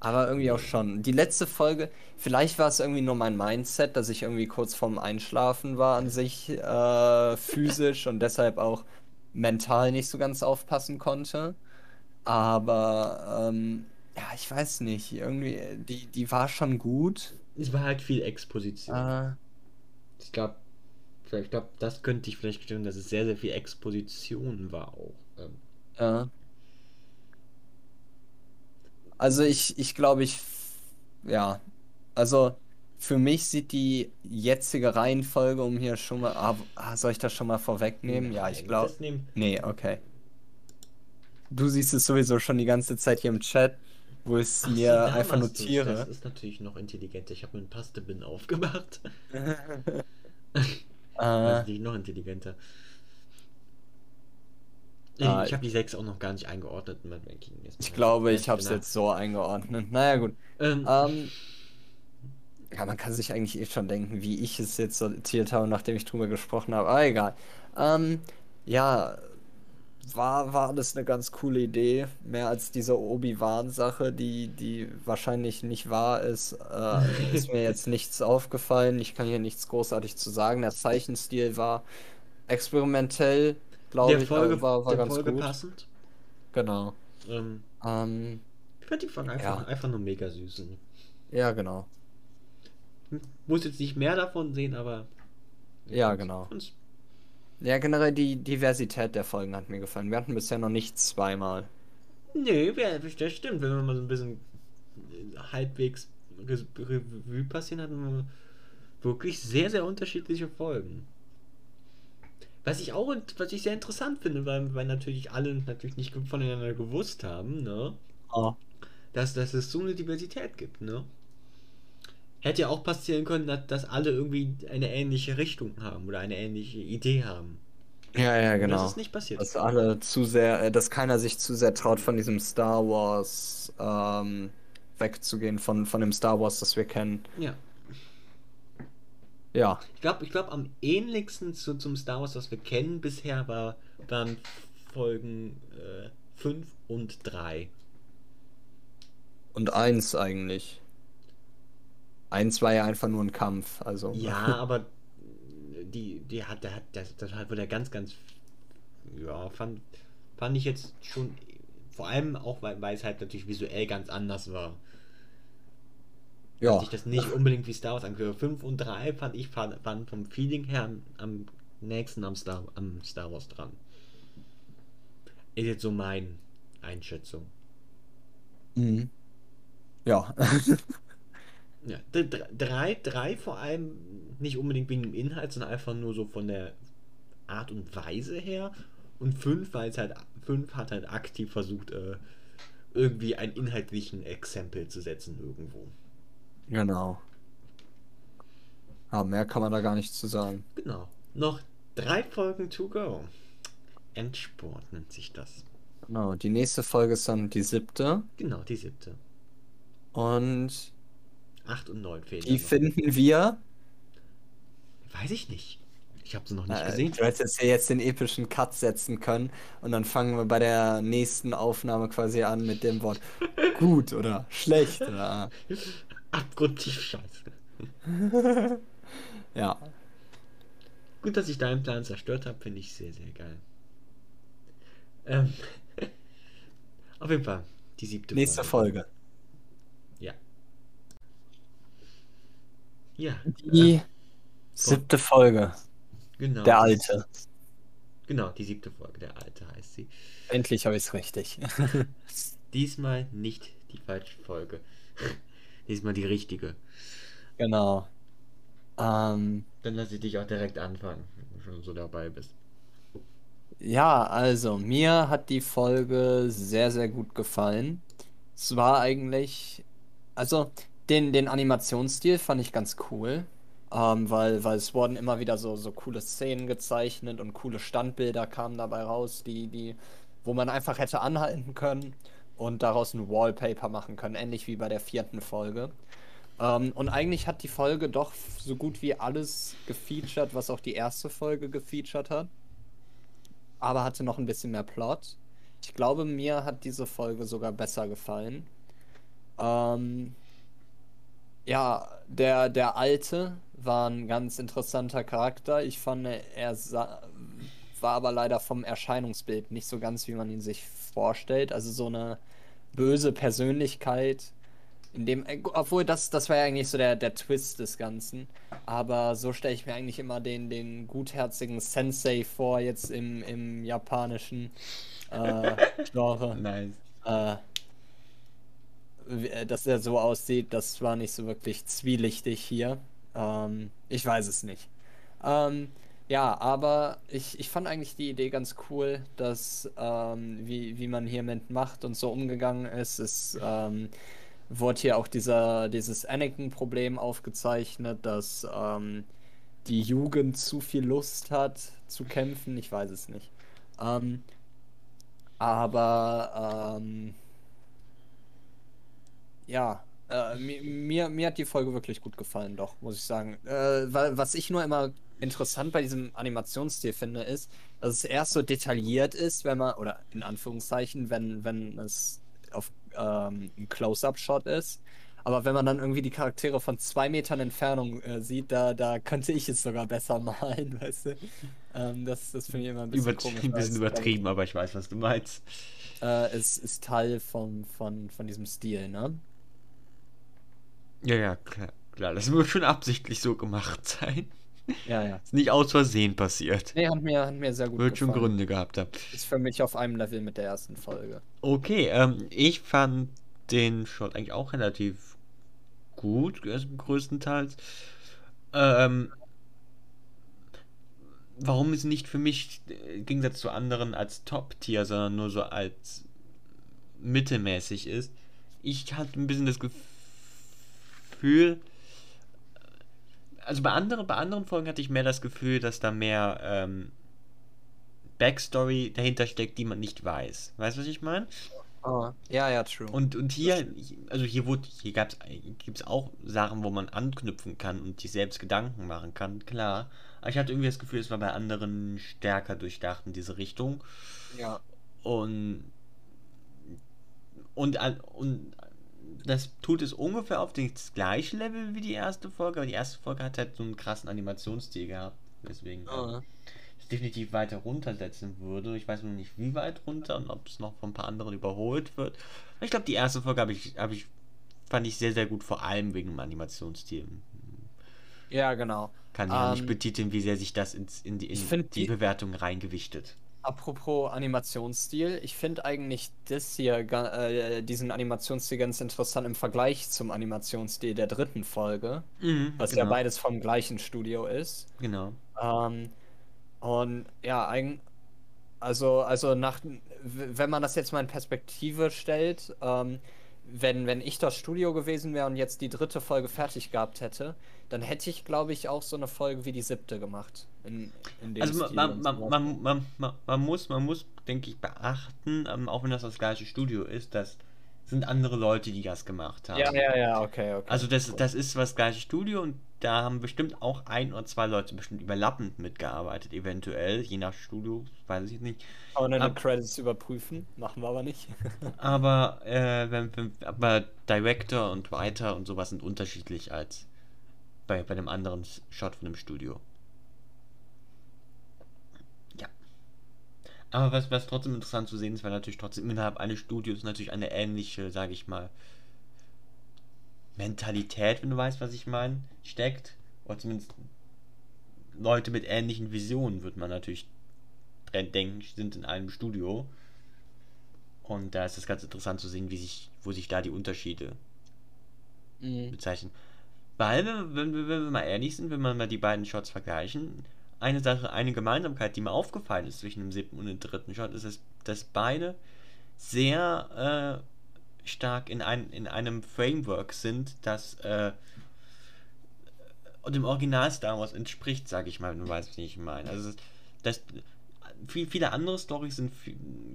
Aber irgendwie auch schon. Die letzte Folge, vielleicht war es irgendwie nur mein Mindset, dass ich irgendwie kurz vorm Einschlafen war an sich äh, physisch und deshalb auch mental nicht so ganz aufpassen konnte. Aber ähm, ja, ich weiß nicht. Irgendwie, die, die war schon gut.
Es war halt viel Exposition.
Äh,
Ich glaube, ich glaube, das könnte ich vielleicht stimmen, dass es sehr, sehr viel Exposition war auch. Ähm,
Ja. Also ich, ich glaube, ich, ja, also für mich sieht die jetzige Reihenfolge, um hier schon mal, ah, ah, soll ich das schon mal vorwegnehmen? Ja, ich glaube,
das nehmen-
nee, okay. Du siehst es sowieso schon die ganze Zeit hier im Chat, wo ich es mir einfach notiere.
Das ist natürlich noch intelligenter. Ich habe einen Pastebin aufgemacht.
Äh,
Das ist noch intelligenter.
Ah,
ich habe die 6 auch noch gar nicht eingeordnet in mein Ranking.
Ich glaube, ich habe es
danach.
jetzt so eingeordnet. Naja, gut.
Ähm,
Ähm, ja, man kann sich eigentlich eh schon denken, wie ich es jetzt sortiert habe, nachdem ich drüber gesprochen habe. Aber egal. Ähm, ja, war, war das eine ganz coole Idee. Mehr als diese Obi-Wan-Sache, die, die wahrscheinlich nicht wahr ist, äh, ist mir jetzt nichts aufgefallen. Ich kann hier nichts großartig zu sagen. Der Zeichenstil war experimentell, glaube ich,
Folge,
war, war
der
ganz
Folge
gut.
passend.
Genau.
Ähm,
Ähm,
ich fand die Folge einfach,
Ja.
einfach nur mega süß.
Ja, genau.
muss jetzt nicht mehr davon sehen, aber.
Ja, genau.
fand's-
Ja, generell die Diversität der Folgen hat mir gefallen. Wir hatten bisher noch nicht zweimal.
Nee, das stimmt. Wenn man mal so ein bisschen äh, halbwegs Re- Revue passieren hat, haben wir wirklich sehr, sehr unterschiedliche Folgen. Was ich auch, was ich sehr interessant finde, weil, weil natürlich alle natürlich nicht voneinander gewusst haben, ne?
Oh.
Dass, dass es so eine Diversität gibt, ne? Hätte ja auch passieren können, dass, dass alle irgendwie eine ähnliche Richtung haben oder eine ähnliche Idee haben.
Ja, ja,
Und
genau.
Das ist nicht passiert.
Dass alle zu sehr, äh, dass keiner sich zu sehr traut, von diesem Star Wars ähm, wegzugehen, von, von dem Star Wars, das wir kennen.
Ja.
Ja,
Ich glaube, ich glaub, am ähnlichsten zu, zum Star Wars, was wir kennen bisher, war, waren Folgen 5 und 3.
und eins eigentlich. Eins war ja einfach nur ein Kampf, also.
Ja, aber die, die hat, der hat, das, das hat wurde ja ganz, ganz, ja, fand, fand ich jetzt schon, vor allem auch, weil, weil es halt natürlich visuell ganz anders war.
ja.
Hat sich das nicht unbedingt wie Star Wars angehört. 5 und 3 fand ich, fand, waren vom Feeling her am, am nächsten am Star, am Star Wars dran. Ist jetzt so meine Einschätzung.
Mhm. Ja.
Ja, 3, 3 vor allem nicht unbedingt wegen dem Inhalt, sondern einfach nur so von der Art und Weise her. Und 5, weil es halt, 5 hat halt aktiv versucht, äh, irgendwie einen inhaltlichen Exempel zu setzen irgendwo.
genau. Ja, mehr kann man da gar nicht zu sagen.
Genau. Noch drei Folgen to go. Endsport nennt sich das.
Genau, die nächste Folge ist dann die siebte.
Genau, die siebte.
Und
8 und 9 fehlen.
die finden wir.
Weiß ich nicht. Ich habe sie noch nicht
Äh,
gesehen.
du hättest ja jetzt den epischen Cut setzen können und dann fangen wir bei der nächsten Aufnahme quasi an mit dem Wort gut oder schlecht oder
Abgrundtief scheiße.
ja.
Gut, dass ich deinen Plan zerstört habe, finde ich sehr, sehr geil. Ähm, auf jeden Fall, die siebte
Nächste Folge.
Ja. Ja.
Die
äh,
siebte Folge.
genau.
Der Alte.
Genau, die siebte Folge, der Alte heißt sie.
Endlich habe ich es richtig.
Diesmal nicht die falsche Folge. Diesmal die richtige.
genau. Ähm,
Dann lasse ich dich auch direkt anfangen, wenn du schon so dabei bist.
ja, also mir hat die Folge sehr, sehr gut gefallen. Es war eigentlich, also den, den Animationsstil fand ich ganz cool, ähm, weil, weil es wurden immer wieder so, so coole Szenen gezeichnet und coole Standbilder kamen dabei raus, die, die, wo man einfach hätte anhalten können und daraus ein Wallpaper machen können, ähnlich wie bei der vierten Folge. Ähm, und eigentlich hat die Folge doch so gut wie alles gefeatured, was auch die erste Folge gefeatured hat. Aber hatte noch ein bisschen mehr Plot. Ich glaube, mir hat diese Folge sogar besser gefallen. Ähm, ja, der, der Alte war ein ganz interessanter Charakter. Ich fand, er sa- war aber leider vom Erscheinungsbild nicht so ganz, wie man ihn sich vorstellt. Also so eine böse Persönlichkeit. In dem, äh, obwohl das, das war ja eigentlich so der, der Twist des Ganzen. Aber so stelle ich mir eigentlich immer den, den gutherzigen Sensei vor, jetzt im, im japanischen äh, Genre.
Nice.
Äh, dass er so aussieht, das war nicht so wirklich zwielichtig hier. Ähm, ich weiß es nicht. Ähm, ja, aber ich, ich fand eigentlich die Idee ganz cool, dass ähm, wie, wie man hier mit Macht und so umgegangen ist. Es ähm, wurde hier auch dieser, dieses Anakin-Problem aufgezeichnet, dass ähm, die Jugend zu viel Lust hat zu kämpfen. Ich weiß es nicht. Ähm, aber ähm, ja, äh, mi- mir, mir hat die Folge wirklich gut gefallen, doch, muss ich sagen. Äh, weil, was ich nur immer interessant bei diesem Animationsstil finde, ist, dass es erst so detailliert ist, wenn man, oder in Anführungszeichen, wenn, wenn es auf ähm, ein Close-Up-Shot ist. Aber wenn man dann irgendwie die Charaktere von zwei Metern Entfernung äh, sieht, da, da könnte ich es sogar besser malen, weißt du? Ähm, das das finde ich immer ein bisschen
Übertrie
komisch.
ein bisschen übertrieben, aber ich weiß, was du meinst.
Äh, es ist Teil von, von, von diesem Stil, ne?
Ja, ja, klar, klar. Das wird schon absichtlich so gemacht sein.
Ja, ja.
Ist nicht aus Versehen passiert.
Nee, hat mir, hat mir sehr gut
Wird schon. Gründe gehabt haben.
Ist für mich auf einem Level mit der ersten Folge.
Okay, ähm, ich fand den Shot eigentlich auch relativ gut, also größtenteils. Ähm, warum es nicht für mich äh, im Gegensatz zu anderen als Top-Tier, sondern nur so als mittelmäßig ist. Ich hatte ein bisschen das Gefühl, also bei anderen, bei anderen Folgen hatte ich mehr das Gefühl, dass da mehr ähm, Backstory dahinter steckt, die man nicht weiß. Weißt du, was ich meine?
Ah, ja, ja, true.
Und, und hier, also hier wurde, hier gibt es auch Sachen, wo man anknüpfen kann und sich selbst Gedanken machen kann, klar. Aber ich hatte irgendwie das Gefühl, es war bei anderen stärker durchdacht in diese Richtung.
ja.
Und, und, an- und das tut es ungefähr auf das gleiche Level wie die erste Folge, aber die erste Folge hat halt so einen krassen Animationsstil gehabt. Deswegen äh,
Ah.
es definitiv weiter runtersetzen würde. Ich weiß nur nicht, wie weit runter und ob es noch von ein paar anderen überholt wird. Aber Ich glaube, die erste Folge habe ich, habe ich, fand ich sehr, sehr gut, vor allem wegen dem Animationsstil.
Ja, genau.
Kann ich ja nicht
Ähm,
betiteln, wie sehr sich das ins, in die, in
ich
die
die-
Bewertung reingewichtet.
Apropos Animationsstil, ich finde eigentlich das hier, äh, diesen Animationsstil ganz interessant im Vergleich zum Animationsstil der dritten Folge,
Mhm,
was ja
genau,
beides vom gleichen Studio ist.
Genau.
Ähm, und ja, also, also nach, wenn man das jetzt mal in Perspektive stellt, ähm, wenn, wenn ich das Studio gewesen wäre und jetzt die dritte Folge fertig gehabt hätte, dann hätte ich, glaube ich, auch so eine Folge wie die siebte gemacht. In, in dem
Also man, man,
sowas.
man, man, muss, man muss, denke ich, beachten, ähm, auch wenn das das gleiche Studio ist, das sind andere Leute, die das gemacht haben.
Ja, ja, ja, okay, okay.
Also das, das ist das gleiche Studio und da haben bestimmt auch ein oder zwei Leute bestimmt überlappend mitgearbeitet, eventuell, je nach Studio, weiß ich nicht.
Kann man in den
ab-
Credits überprüfen? Machen wir aber nicht.
Aber, äh, wenn, wenn, aber Director und Writer und sowas sind unterschiedlich als bei, bei dem anderen Shot von dem Studio. Ja. Aber was, was trotzdem interessant zu sehen ist, weil natürlich trotzdem innerhalb eines Studios natürlich eine ähnliche, sage ich mal, Mentalität, wenn du weißt, was ich meine, steckt. Oder zumindest Leute mit ähnlichen Visionen, wird man natürlich denken, sind in einem Studio. Und da ist es ganz interessant zu sehen, wie sich, wo sich da die Unterschiede
Mhm.
bezeichnen. Weil, wenn, wenn, wir- wenn wir mal ehrlich sind, wenn wir mal die beiden Shots vergleichen, eine Sache, eine Gemeinsamkeit, die mir aufgefallen ist zwischen dem siebten und dem dritten Shot, ist, es, dass beide sehr äh, stark in, ein, in einem Framework sind, das äh, dem Original Star Wars entspricht, sage ich mal, du weißt, was ich meine. Also, das, viel, viele andere Storys sind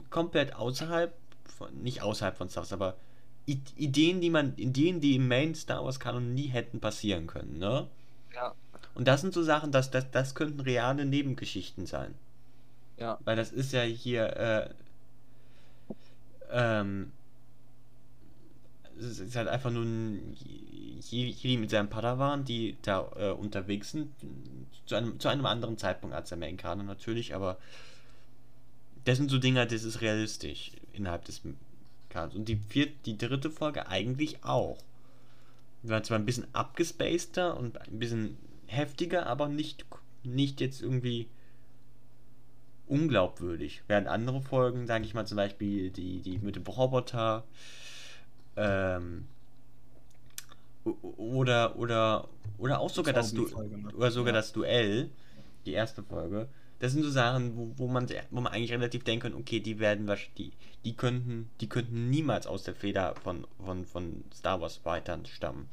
komplett außerhalb, von, nicht außerhalb von Star Wars, aber Ideen, die man, Ideen, die im Main Star Wars Kanon nie hätten passieren können, ne?
Ja,
Und das sind so Sachen, dass das, das könnten reale Nebengeschichten sein.
ja.
Weil das ist ja hier, äh, ähm, es ist halt einfach nur ein Jedi mit seinem Padawan, die da äh, unterwegs sind, zu einem, zu einem anderen Zeitpunkt als der Main Kanon natürlich, aber das sind so Dinge, das ist realistisch innerhalb des Kanons. Und die vierte, die dritte Folge eigentlich auch. War zwar ein bisschen abgespaceder und ein bisschen heftiger, aber nicht, nicht jetzt irgendwie unglaubwürdig. Während andere Folgen, sage ich mal zum Beispiel die, die mit dem Roboter, ähm, oder, oder, oder auch sogar das,
Folge, ne?
oder sogar
Ja.
das Duell, die erste Folge. Das sind so Sachen, wo, wo man wo man eigentlich relativ denken kann, okay, die werden die, die könnten, die könnten niemals aus der Feder von, von, von Star Wars weitern stammen.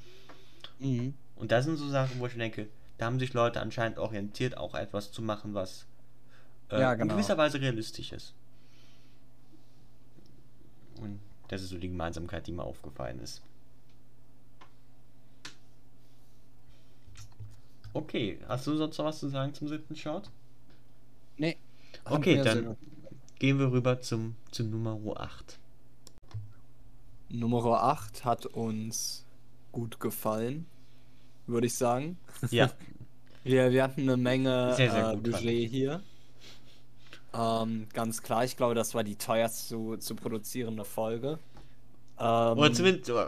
Mhm.
Und das sind so Sachen, wo ich denke, da haben sich Leute anscheinend orientiert, auch etwas zu machen, was äh,
Ja,
in
genau.
gewisser Weise realistisch ist. Und das ist so die Gemeinsamkeit, die mir aufgefallen ist. Okay, hast du sonst noch was zu sagen zum siebten Shot?
Nee.
Okay, dann
sehr-
gehen wir rüber zum, zum Nummer 8.
Nummer 8 hat uns gut gefallen, würde ich sagen.
Ja.
Wir, wir hatten eine Menge
Sehr, sehr
äh, Budget hier. Ähm, ganz klar, ich glaube, das war die teuerst zu, zu produzierende Folge. Ähm,
Oder zumindest äh,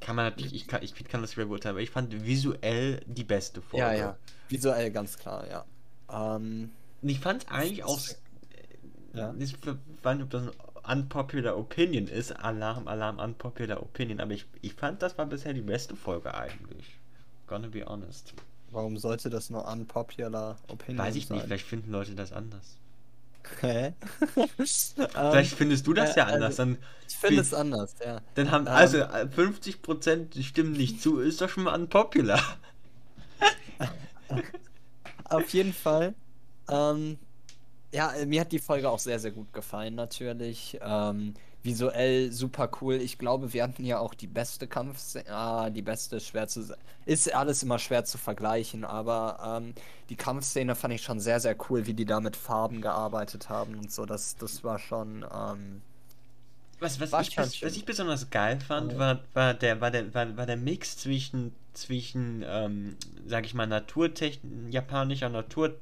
kann man natürlich, ich kann, ich kann das schwer beurteilen, aber ich fand visuell die beste Folge.
ja, ja. Visuell ganz klar, ja. Ähm,
ich fand es eigentlich auch.
Ja.
Ich weiß nicht, ob das ein unpopular Opinion ist. Alarm, Alarm, unpopular Opinion. Aber ich, ich fand, das war bisher die beste Folge eigentlich. Gonna be honest.
Warum sollte das nur unpopular Opinion
Weiß ich
sein?
nicht, vielleicht finden Leute das anders.
Hä?
Vielleicht findest du das
äh,
ja
also-
anders. Dann,
Ich finde es anders, ja.
dann haben
ähm,
also äh, 50% stimmen nicht zu, ist doch schon mal unpopular.
Auf jeden Fall. Ähm, ja, äh, mir hat die Folge auch sehr, sehr gut gefallen, natürlich. Ähm, visuell super cool. Ich glaube, wir hatten ja auch die beste Kampfszene. Ah, die beste, schwer zu. Ist alles immer schwer zu vergleichen, aber ähm, die Kampfszene fand ich schon sehr, sehr cool, wie die da mit Farben gearbeitet haben und so. Das, das war schon. Ähm,
Was, was,
War
ich,
schon schön.
was ich besonders geil fand, war, war, der, war, der, war, war der Mix zwischen, zwischen ähm, sag ich mal, Naturtechnik, japanischer Natur,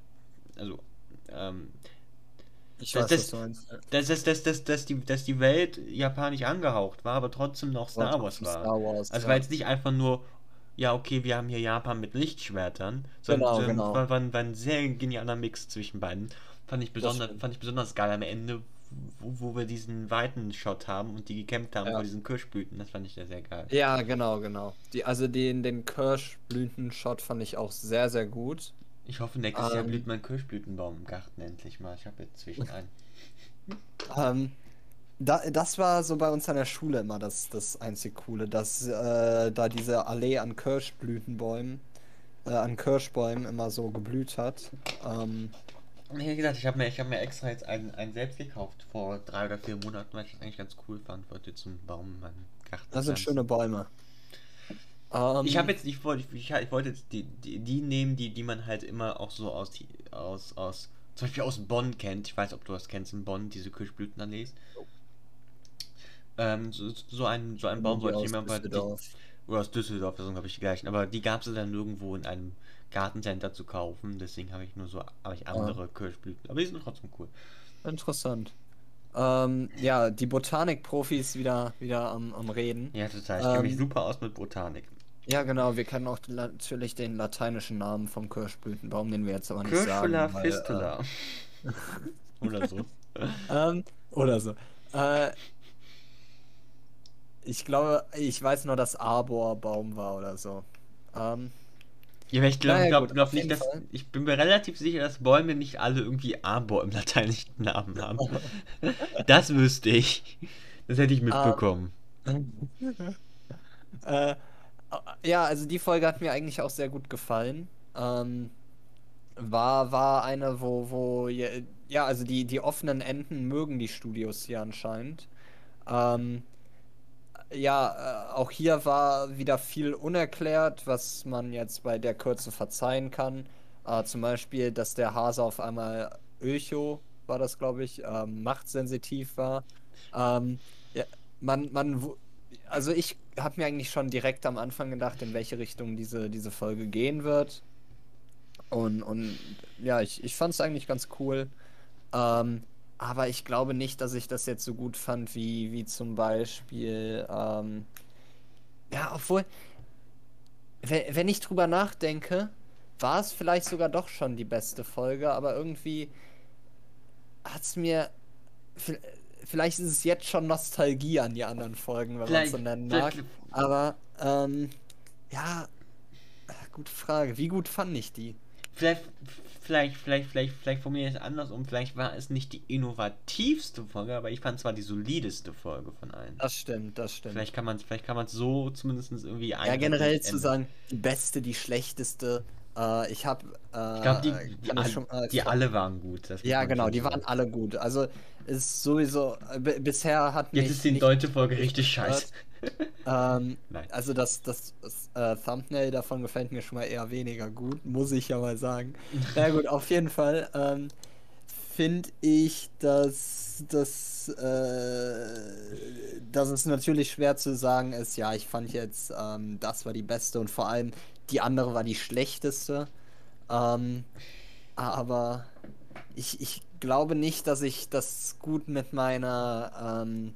also, ähm,
ich
Das-
weiß,
das-
was du meinst.
dass, dass, dass, dass, dass, die, dass die Welt japanisch angehaucht war, aber trotzdem noch Star Wars war.
Star Wars.
Also
ja.
war jetzt nicht einfach nur, ja, okay, wir haben hier Japan mit Lichtschwertern, sondern,
Genau, genau.
War, war, ein, war ein sehr genialer Mix zwischen beiden. Fand ich, besonders, fand ich besonders geil am Ende, wo, wo wir diesen weiten Shot haben und die gekämpft haben
Ja.
vor diesen Kirschblüten. Das fand ich sehr, sehr geil.
Ja, genau, genau. Die, also den, den Kirschblüten-Shot fand ich auch sehr, sehr gut.
Ich hoffe, nächstes Jahr
Ähm.
blüht mein Kirschblütenbaum im Garten endlich mal. Ich habe jetzt zwischen ein.
Ähm, da, das war so bei uns an der Schule immer das, das einzig Coole, dass äh, da diese Allee an Kirschblütenbäumen, äh, an Kirschbäumen immer so geblüht hat. Ähm,
Wie gesagt, ich habe mir, ich hab mir extra jetzt einen, einen selbst gekauft vor drei oder vier Monaten, weil ich das eigentlich ganz cool fand. Wollte einen Baum in meinem Garten.
das sind schöne Bäume. Ähm,
Ich habe jetzt, ich wollte, ich, ich wollte jetzt die, die, die nehmen, die, die man halt immer auch so aus, die- aus, aus, zum Beispiel aus Bonn kennt. Ich weiß, ob du das kennst in Bonn, diese Kirschblütenallees. Ähm, so, so ein, so ein Baum
die
wollte ich
aus
immer bei, die,
Düsseldorf.
oder aus Düsseldorf, das sind glaube ich die gleichen. Aber die gab es dann nirgendwo in einem Gartencenter zu kaufen. Deswegen habe ich nur so, habe ich andere Kirschblüten. Aber die sind trotzdem cool.
Interessant. Ähm, ja, die Botanik-Profis wieder, wieder am, am Reden.
Ja, total. Ich kenne mich
Ähm,
super aus mit Botanik.
Ja, genau, wir kennen auch natürlich den lateinischen Namen vom Kirschblütenbaum, den wir jetzt aber nicht
Kirschula
sagen. weil, äh,
fistula. Oder so.
Ähm, oder so. Äh, ich glaube, ich weiß nur, dass Arborbaum war oder so. Ähm,
Ja, aber ich glaube
Naja,
glaub, glaub nicht, dass.
Fall.
Ich bin mir relativ sicher, dass Bäume nicht alle irgendwie Arbor im lateinischen Namen haben. das wüsste ich. Das hätte ich mitbekommen.
äh, ja, also die Folge hat mir eigentlich auch sehr gut gefallen. Ähm, war, war eine, wo, wo, ja, also die, die offenen Enden mögen die Studios hier anscheinend. Ähm, ja, äh, auch hier war wieder viel unerklärt, was man jetzt bei der Kürze verzeihen kann. Äh, zum Beispiel, dass der Hase auf einmal Öcho, war das glaube ich, ähm, machtsensitiv war. Ähm, ja, man, man, also ich habe mir eigentlich schon direkt am Anfang gedacht, in welche Richtung diese, diese Folge gehen wird. Und, und ja, ich, ich fand es eigentlich ganz cool. Ähm, aber ich glaube nicht, dass ich das jetzt so gut fand, wie, wie zum Beispiel, ähm, ja, obwohl, wenn, wenn ich drüber nachdenke, war es vielleicht sogar doch schon die beste Folge, aber irgendwie hat es mir, vielleicht ist es jetzt schon Nostalgie an die anderen Folgen, wenn man es so nennen mag. Aber, ähm, ja, gute Frage. Wie gut fand ich die?
Vielleicht, vielleicht, vielleicht, vielleicht, vielleicht formuliere ich es andersrum. Vielleicht war es nicht die innovativste Folge, aber ich fand es war die solideste Folge von allen.
Das stimmt, das stimmt.
Vielleicht kann man es vielleicht kann man so zumindest irgendwie
Ja,
eindeutig
generell zu sagen, die beste, die schlechteste. Äh, ich habe. Äh,
Ich glaube, die, die, all-
schon, äh,
die alle waren gut.
Ja, genau, die waren alle gut. Also ist sowieso. bisher hat.
Jetzt ist die deutsche Folge richtig scheiße.
Ähm, also das, das, das äh, Thumbnail davon gefällt mir schon mal eher weniger gut, muss ich ja mal sagen. Na gut, auf jeden Fall. Ähm, finde ich, dass, dass, äh, dass es natürlich schwer zu sagen ist, ja, ich fand jetzt, ähm, das war die beste und vor allem die andere war die schlechteste. Ähm, aber ich, ich glaube nicht, dass ich das gut mit meiner, ähm,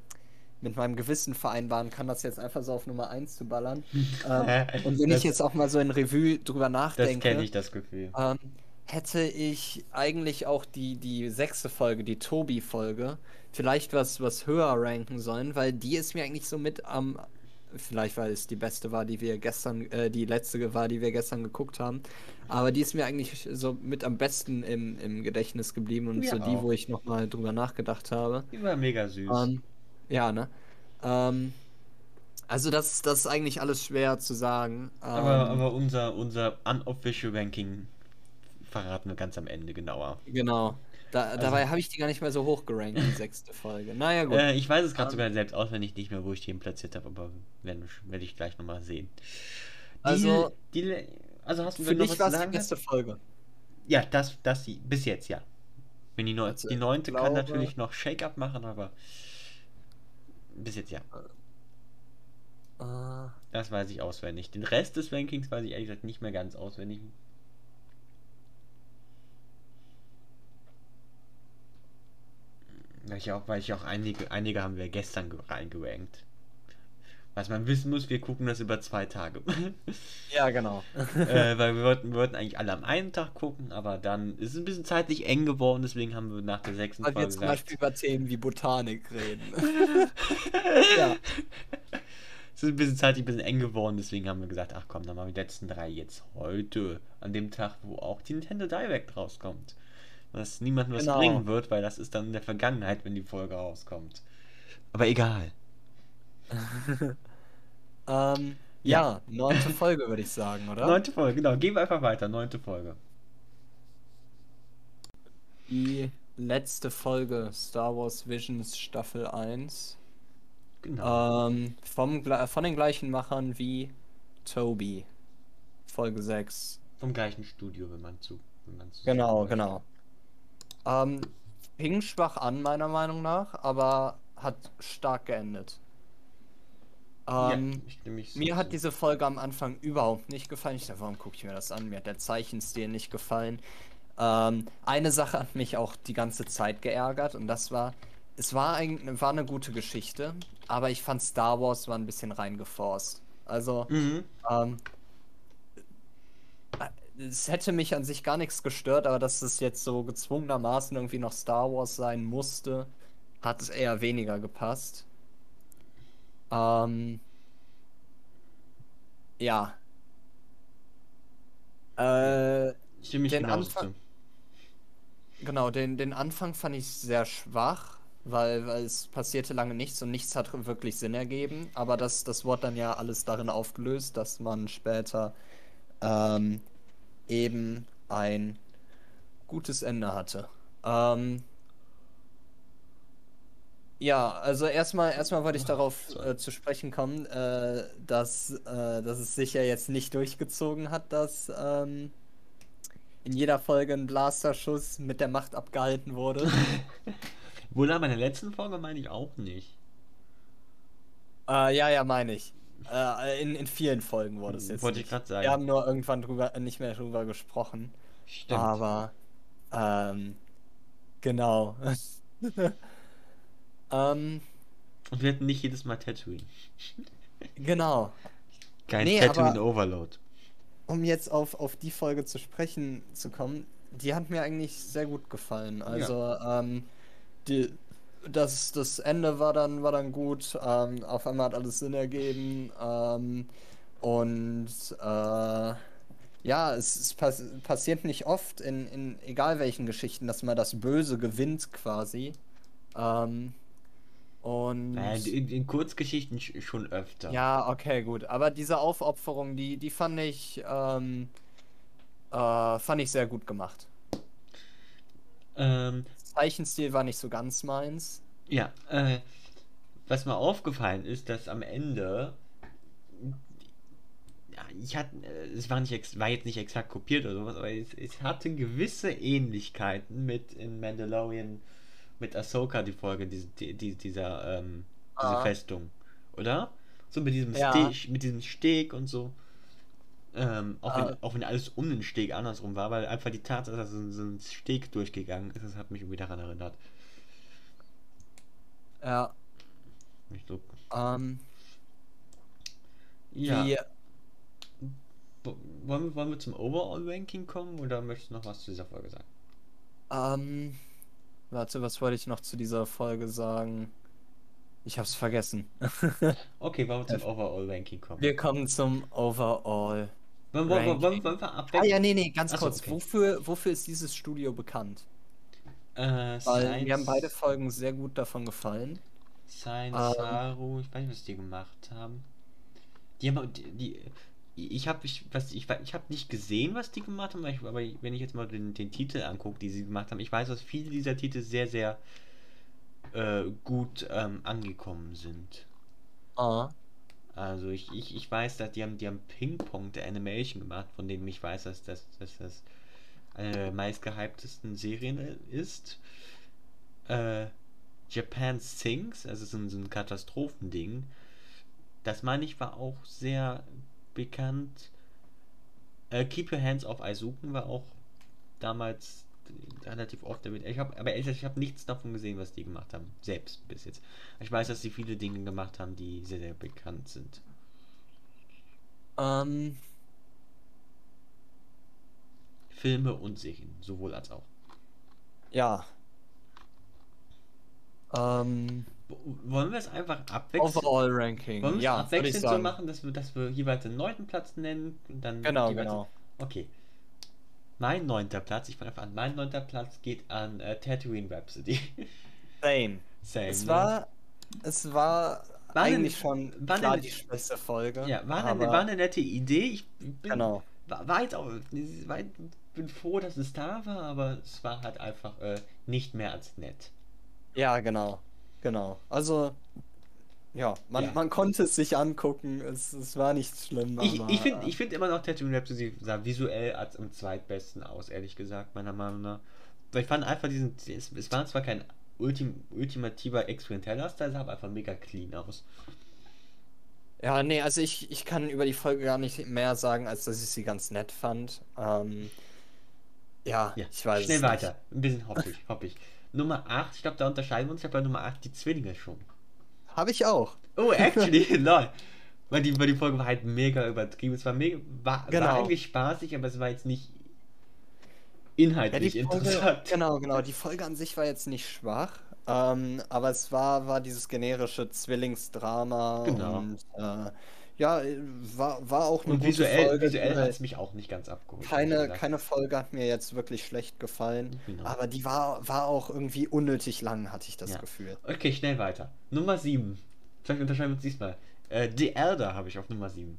mit meinem Gewissen vereinbaren kann, das jetzt einfach so auf Nummer 1 zu ballern. ähm, und wenn
Das-
ich jetzt auch mal so in Revue drüber
Das
nachdenke,
kenne ich, das Gefühl.
ähm, hätte ich eigentlich auch die, die sechste Folge, die Tobi-Folge, vielleicht was, was höher ranken sollen, weil die ist mir eigentlich so mit am, vielleicht weil es die beste war, die wir gestern, äh, die letzte war, die wir gestern geguckt haben, aber die ist mir eigentlich so mit am besten im, im Gedächtnis geblieben und
Mir
so die,
auch.
wo ich nochmal drüber nachgedacht habe.
Die war mega süß.
Ähm, ja, ne? Ähm, also das, das ist eigentlich alles schwer zu sagen.
aber,
Ähm,
aber unser, unser unofficial Ranking verraten wir ganz am Ende genauer.
Genau. Da,
Also-
dabei habe ich die gar nicht mehr so hoch gerankt, die sechste Folge. Naja, gut.
Äh, ich weiß es gerade
Ähm,
sogar selbst auswendig nicht mehr, wo ich den platziert habe, aber werde werd ich gleich nochmal sehen. Die,
Also-
die, also hast du
Für
noch
dich war es die beste Folge.
Ja, das, das die, bis jetzt, ja. Wenn die, neun,
Also,
die neunte
ich
kann
glaube-
natürlich noch Shake-Up machen, aber bis jetzt ja.
Äh,
Das weiß ich auswendig. Den Rest des Rankings weiß ich ehrlich gesagt nicht mehr ganz auswendig. Weil ich auch, weil ich auch einige, einige haben wir gestern ge- reingerankt. Was man wissen muss, wir gucken das über zwei Tage.
ja, genau.
äh, weil wir wollten, wir wollten eigentlich alle am einen Tag gucken, aber dann ist es ein bisschen zeitlich eng geworden, deswegen haben wir nach der sechsten
Weil wir zum
gesagt,
Beispiel über Themen wie Botanik reden. ja.
Es ist ein bisschen zeitlich ein bisschen eng geworden, deswegen haben wir gesagt, ach komm, dann machen wir die letzten drei jetzt heute, an dem Tag, wo auch die Nintendo Direct rauskommt. Was niemandem was
Genau.
bringen wird, weil das ist dann in der Vergangenheit, wenn die Folge rauskommt. Aber egal.
Ähm, ja, neunte Folge würde ich sagen, oder?
Neunte Folge, genau. Gehen wir einfach weiter. Neunte Folge.
Die letzte Folge Star Wars Visions Staffel 1.
Genau.
Ähm, vom, von den gleichen Machern wie Toby. Folge 6.
Vom gleichen Studio, wenn man zu. Wenn man zu
Genau, genau. Ähm, fing schwach an, meiner Meinung nach, aber hat stark geendet. Ähm,
ja, so
mir hat
zu.
diese Folge am Anfang überhaupt nicht gefallen. Ich dachte, warum gucke ich mir das an? Mir hat der Zeichenstil nicht gefallen. Ähm, eine Sache hat mich auch die ganze Zeit geärgert und das war, es war, ein, war eine gute Geschichte, aber ich fand Star Wars war ein bisschen reingeforst. Also,
Mhm.
ähm, es hätte mich an sich gar nichts gestört, aber dass es jetzt so gezwungenermaßen irgendwie noch Star Wars sein musste, hat es eher weniger gepasst. Ähm, ja. Äh,
Stimme ich
den Anfang-
zu.
genau, den, den Anfang fand ich sehr schwach, weil, weil es passierte lange nichts und nichts hat wirklich Sinn ergeben. Aber das, das wurde dann ja alles darin aufgelöst, dass man später ähm, eben ein gutes Ende hatte. Ähm, ja, also erstmal, erstmal wollte ich darauf äh, zu sprechen kommen, äh, dass, äh, dass es sich ja jetzt nicht durchgezogen hat, dass ähm, in jeder Folge ein Blasterschuss mit der Macht abgehalten wurde.
Wohl aber in der letzten Folge meine ich auch nicht.
äh, ja, ja, meine ich. Äh, in, in vielen Folgen wurde es jetzt.
Wollte ich gerade sagen.
Wir haben nur irgendwann drüber, nicht mehr drüber gesprochen.
Stimmt.
Aber, ähm, genau. ähm,
Und wir hatten nicht jedes Mal Tatooine.
genau.
Kein
Nee,
Tatooine Overload.
Um jetzt auf, auf die Folge zu sprechen zu kommen, die hat mir eigentlich sehr gut gefallen. Also, ähm, die, das, das Ende war dann, war dann gut. Ähm, auf einmal hat alles Sinn ergeben. Ähm, und äh, ja, es, es pass passiert nicht oft in, in egal welchen Geschichten, dass mal das Böse gewinnt quasi. Ähm, und
in, in Kurzgeschichten sch- schon öfter.
ja, okay, gut. Aber diese Aufopferung, die, die fand ich, ähm, äh, fand ich sehr gut gemacht.
Ähm,
Zeichenstil war nicht so ganz meins.
ja, äh, was mir aufgefallen ist, dass am Ende ich hatte, äh, es war, nicht, war jetzt nicht exakt kopiert oder sowas, aber es, es hatte gewisse Ähnlichkeiten mit in Mandalorian, mit Ahsoka, die Folge, diese, die, die, dieser, ähm, diese
Ah.
Festung, oder? So mit diesem
Ja.
Steg, mit diesem Steg und so. Ähm, auch,
Ah.
wenn, auch wenn alles um den Steg andersrum war, weil einfach die Tatsache, dass so ein Steg durchgegangen ist, das hat mich irgendwie daran erinnert.
Ja,
Nicht so.
ähm,
Ja. Wo- Wollen wir, wollen wir zum Overall-Ranking kommen oder möchtest du noch was zu dieser Folge sagen?
ähm, warte, was wollte ich noch zu dieser Folge sagen? Ich hab's vergessen.
Okay, wollen wir zum Overall-Ranking kommen?
Wir kommen zum Overall.
Wollen, wollen, wollen, wollen, wir
Ah
abwechseln?
ja, nee, nee, ganz
Ach so,
kurz.
okay.
Wofür, wofür ist dieses Studio bekannt?
Äh,
Weil mir haben beide Folgen sehr gut davon gefallen.
Science
Ähm.
Saru, ich weiß nicht, was die gemacht haben. Die haben, die, die ich habe ich, was, ich, ich hab nicht gesehen, was die gemacht haben, aber wenn ich jetzt mal den, den Titel angucke, die sie gemacht haben, ich weiß, dass viele dieser Titel sehr, sehr äh, gut ähm, angekommen sind.
Ah.
Also ich, ich, ich weiß, dass die haben, die haben Ping-Pong der Animation gemacht, von dem ich weiß, dass, dass, dass das eine der meistgehyptesten Serien ist. Äh, Japan Sings, also so ein, so ein Katastrophending. Das meine ich war auch sehr bekannt. Äh, Keep Your Hands Off Aizuken war auch damals relativ oft damit. Ich habe, aber ehrlich gesagt, ich habe nichts davon gesehen, was die gemacht haben. Selbst bis jetzt. Ich weiß, dass sie viele Dinge gemacht haben, die sehr, sehr bekannt sind.
Ähm,
Filme und Serien, sowohl als auch.
ja. Ähm,
Wollen wir es einfach abwechseln?
Overall Ranking.
Wollen wir es
Ja,
abwechselnd so machen, dass wir, dass wir jeweils den neunten Platz nennen und dann
Genau, genau.
Okay. Mein neunter Platz, ich fange einfach an. Mein neunter Platz geht an äh, Tatooine Rhapsody.
Same.
Same.
Es
ne?
war, es war,
War
eigentlich schon
war
klar
eine-
die schwächste Folge.
Ja, war eine, war eine nette Idee. Ich bin,
Genau.
war, war jetzt auch, war, bin froh, dass es da war, aber es war halt einfach äh, nicht mehr als nett.
Ja, genau. Genau. Also, ja, man,
Ja.
man konnte es sich angucken. Es, es war nicht schlimm.
Ich,
aber,
ich finde
äh,
ich find immer noch Tatooine Rhapsody sah visuell als am zweitbesten aus, ehrlich gesagt, meiner Meinung nach. Weil ich fand einfach diesen, es, es war zwar kein ultim, ultimativer experimenteller Style, sah aber einfach mega clean aus.
Ja, nee, also ich, ich kann über die Folge gar nicht mehr sagen, als dass ich sie ganz nett fand. Ähm, ja,
Ja,
ich weiß
schnell
es
weiter. Ein bisschen hoppig, hoppig. Nummer 8, ich glaube, da unterscheiden wir uns. Ich habe bei Nummer 8 die Zwillinge schon.
Habe ich auch.
Oh, actually, lol. Weil die, weil die Folge war halt mega übertrieben. Es war mega, war, war
Genau.
eigentlich spaßig, aber es war jetzt nicht
Ja,
inhaltlich
die Folge,
interessant.
genau, genau. Die Folge an sich war jetzt nicht schwach, ähm, aber es war, war dieses generische Zwillingsdrama
Genau.
und äh, ja, äh, war, war auch eine
Und
gute
visuell,
Folge.
visuell
die
hat es mich auch nicht ganz abgeholt.
Keine, keine Folge hat mir jetzt wirklich schlecht gefallen,
Genau.
aber die war, war auch irgendwie unnötig lang, hatte ich das
Ja.
Gefühl.
Okay, schnell weiter. Nummer 7. Vielleicht unterscheiden wir uns diesmal. Äh, The Elder habe ich auf Nummer 7.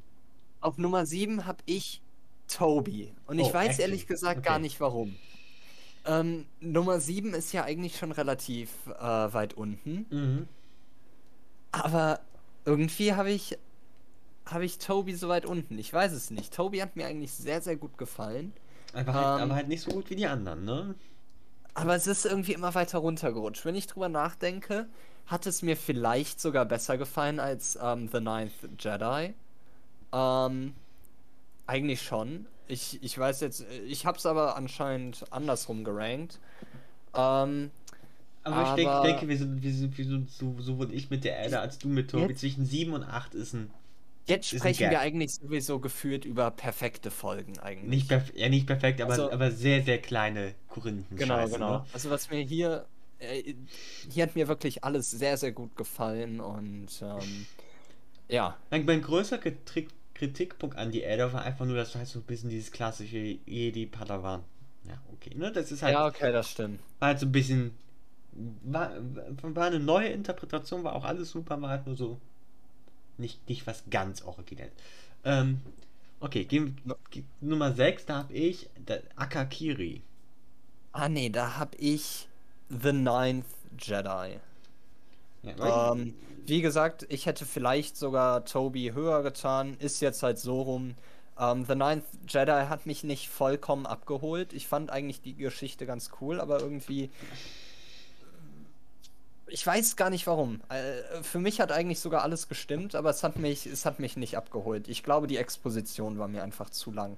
Auf Nummer 7 habe ich Toby. Und ich
Oh,
weiß
actually.
ehrlich gesagt
Okay.
gar nicht warum. Ähm, Nummer 7 ist ja eigentlich schon relativ äh, weit unten.
Mhm.
Aber irgendwie habe ich, habe ich Toby so weit unten. Ich weiß es nicht. Toby hat mir eigentlich sehr, sehr gut gefallen.
Aber, halt,
Ähm.
aber halt nicht so gut wie die anderen, ne?
Aber es ist irgendwie immer weiter runtergerutscht. Wenn ich drüber nachdenke, hat es mir vielleicht sogar besser gefallen als ähm, The Ninth Jedi. Ähm, eigentlich schon. Ich, ich weiß jetzt, ich habe es aber anscheinend andersrum gerankt. Ähm,
Aber, ich denke,
Aber-
denke wir sind, wir sind, wir sind so, sowohl ich mit der Elder als du mit Tobi.
Jetzt-
Zwischen 7 und 8 ist ein.
Jetzt sprechen wir eigentlich sowieso gefühlt über perfekte Folgen eigentlich.
Nicht perf ja, nicht perfekt, aber,
Also-
aber sehr, sehr kleine Korinthen.
Genau, genau.
Ne?
Also was mir hier, äh, hier hat mir wirklich alles sehr, sehr gut gefallen und ähm, ja.
Mein, mein größter Kritik, Kritikpunkt an die Elder war einfach nur, dass du halt so ein bisschen dieses klassische Jedi-Padawan. Ja, okay, ne? Das ist halt,
Ja, okay, das stimmt.
war halt so ein bisschen. War, war eine neue Interpretation, war auch alles super, war halt nur so. Nicht, nicht was ganz originell. Ähm, okay, gehen, ge- Nummer 6, da habe ich der Akakiri.
Ah nee, da hab ich The Ninth Jedi.
Ja,
Ähm, wie gesagt, ich hätte vielleicht sogar Toby höher getan, ist jetzt halt so rum. Ähm, The Ninth Jedi hat mich nicht vollkommen abgeholt. Ich fand eigentlich die Geschichte ganz cool, aber irgendwie. Ich weiß gar nicht warum. Äh, für mich hat eigentlich sogar alles gestimmt, aber es hat mich, es hat mich nicht abgeholt. Ich glaube, die Exposition war mir einfach zu lang.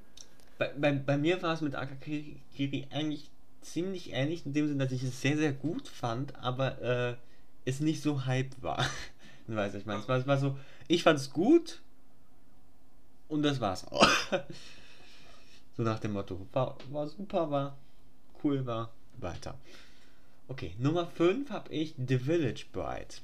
Bei, bei, bei mir war es mit Akakiri eigentlich ziemlich ähnlich, in dem Sinne, dass ich es sehr, sehr gut fand, aber äh, es nicht so hype war. du weißt, ich meine, es war, es war so, ich fand es gut und das war's auch. so nach dem Motto, war, war super, war cool, war weiter. Okay, Nummer 5 habe ich The Village Bride.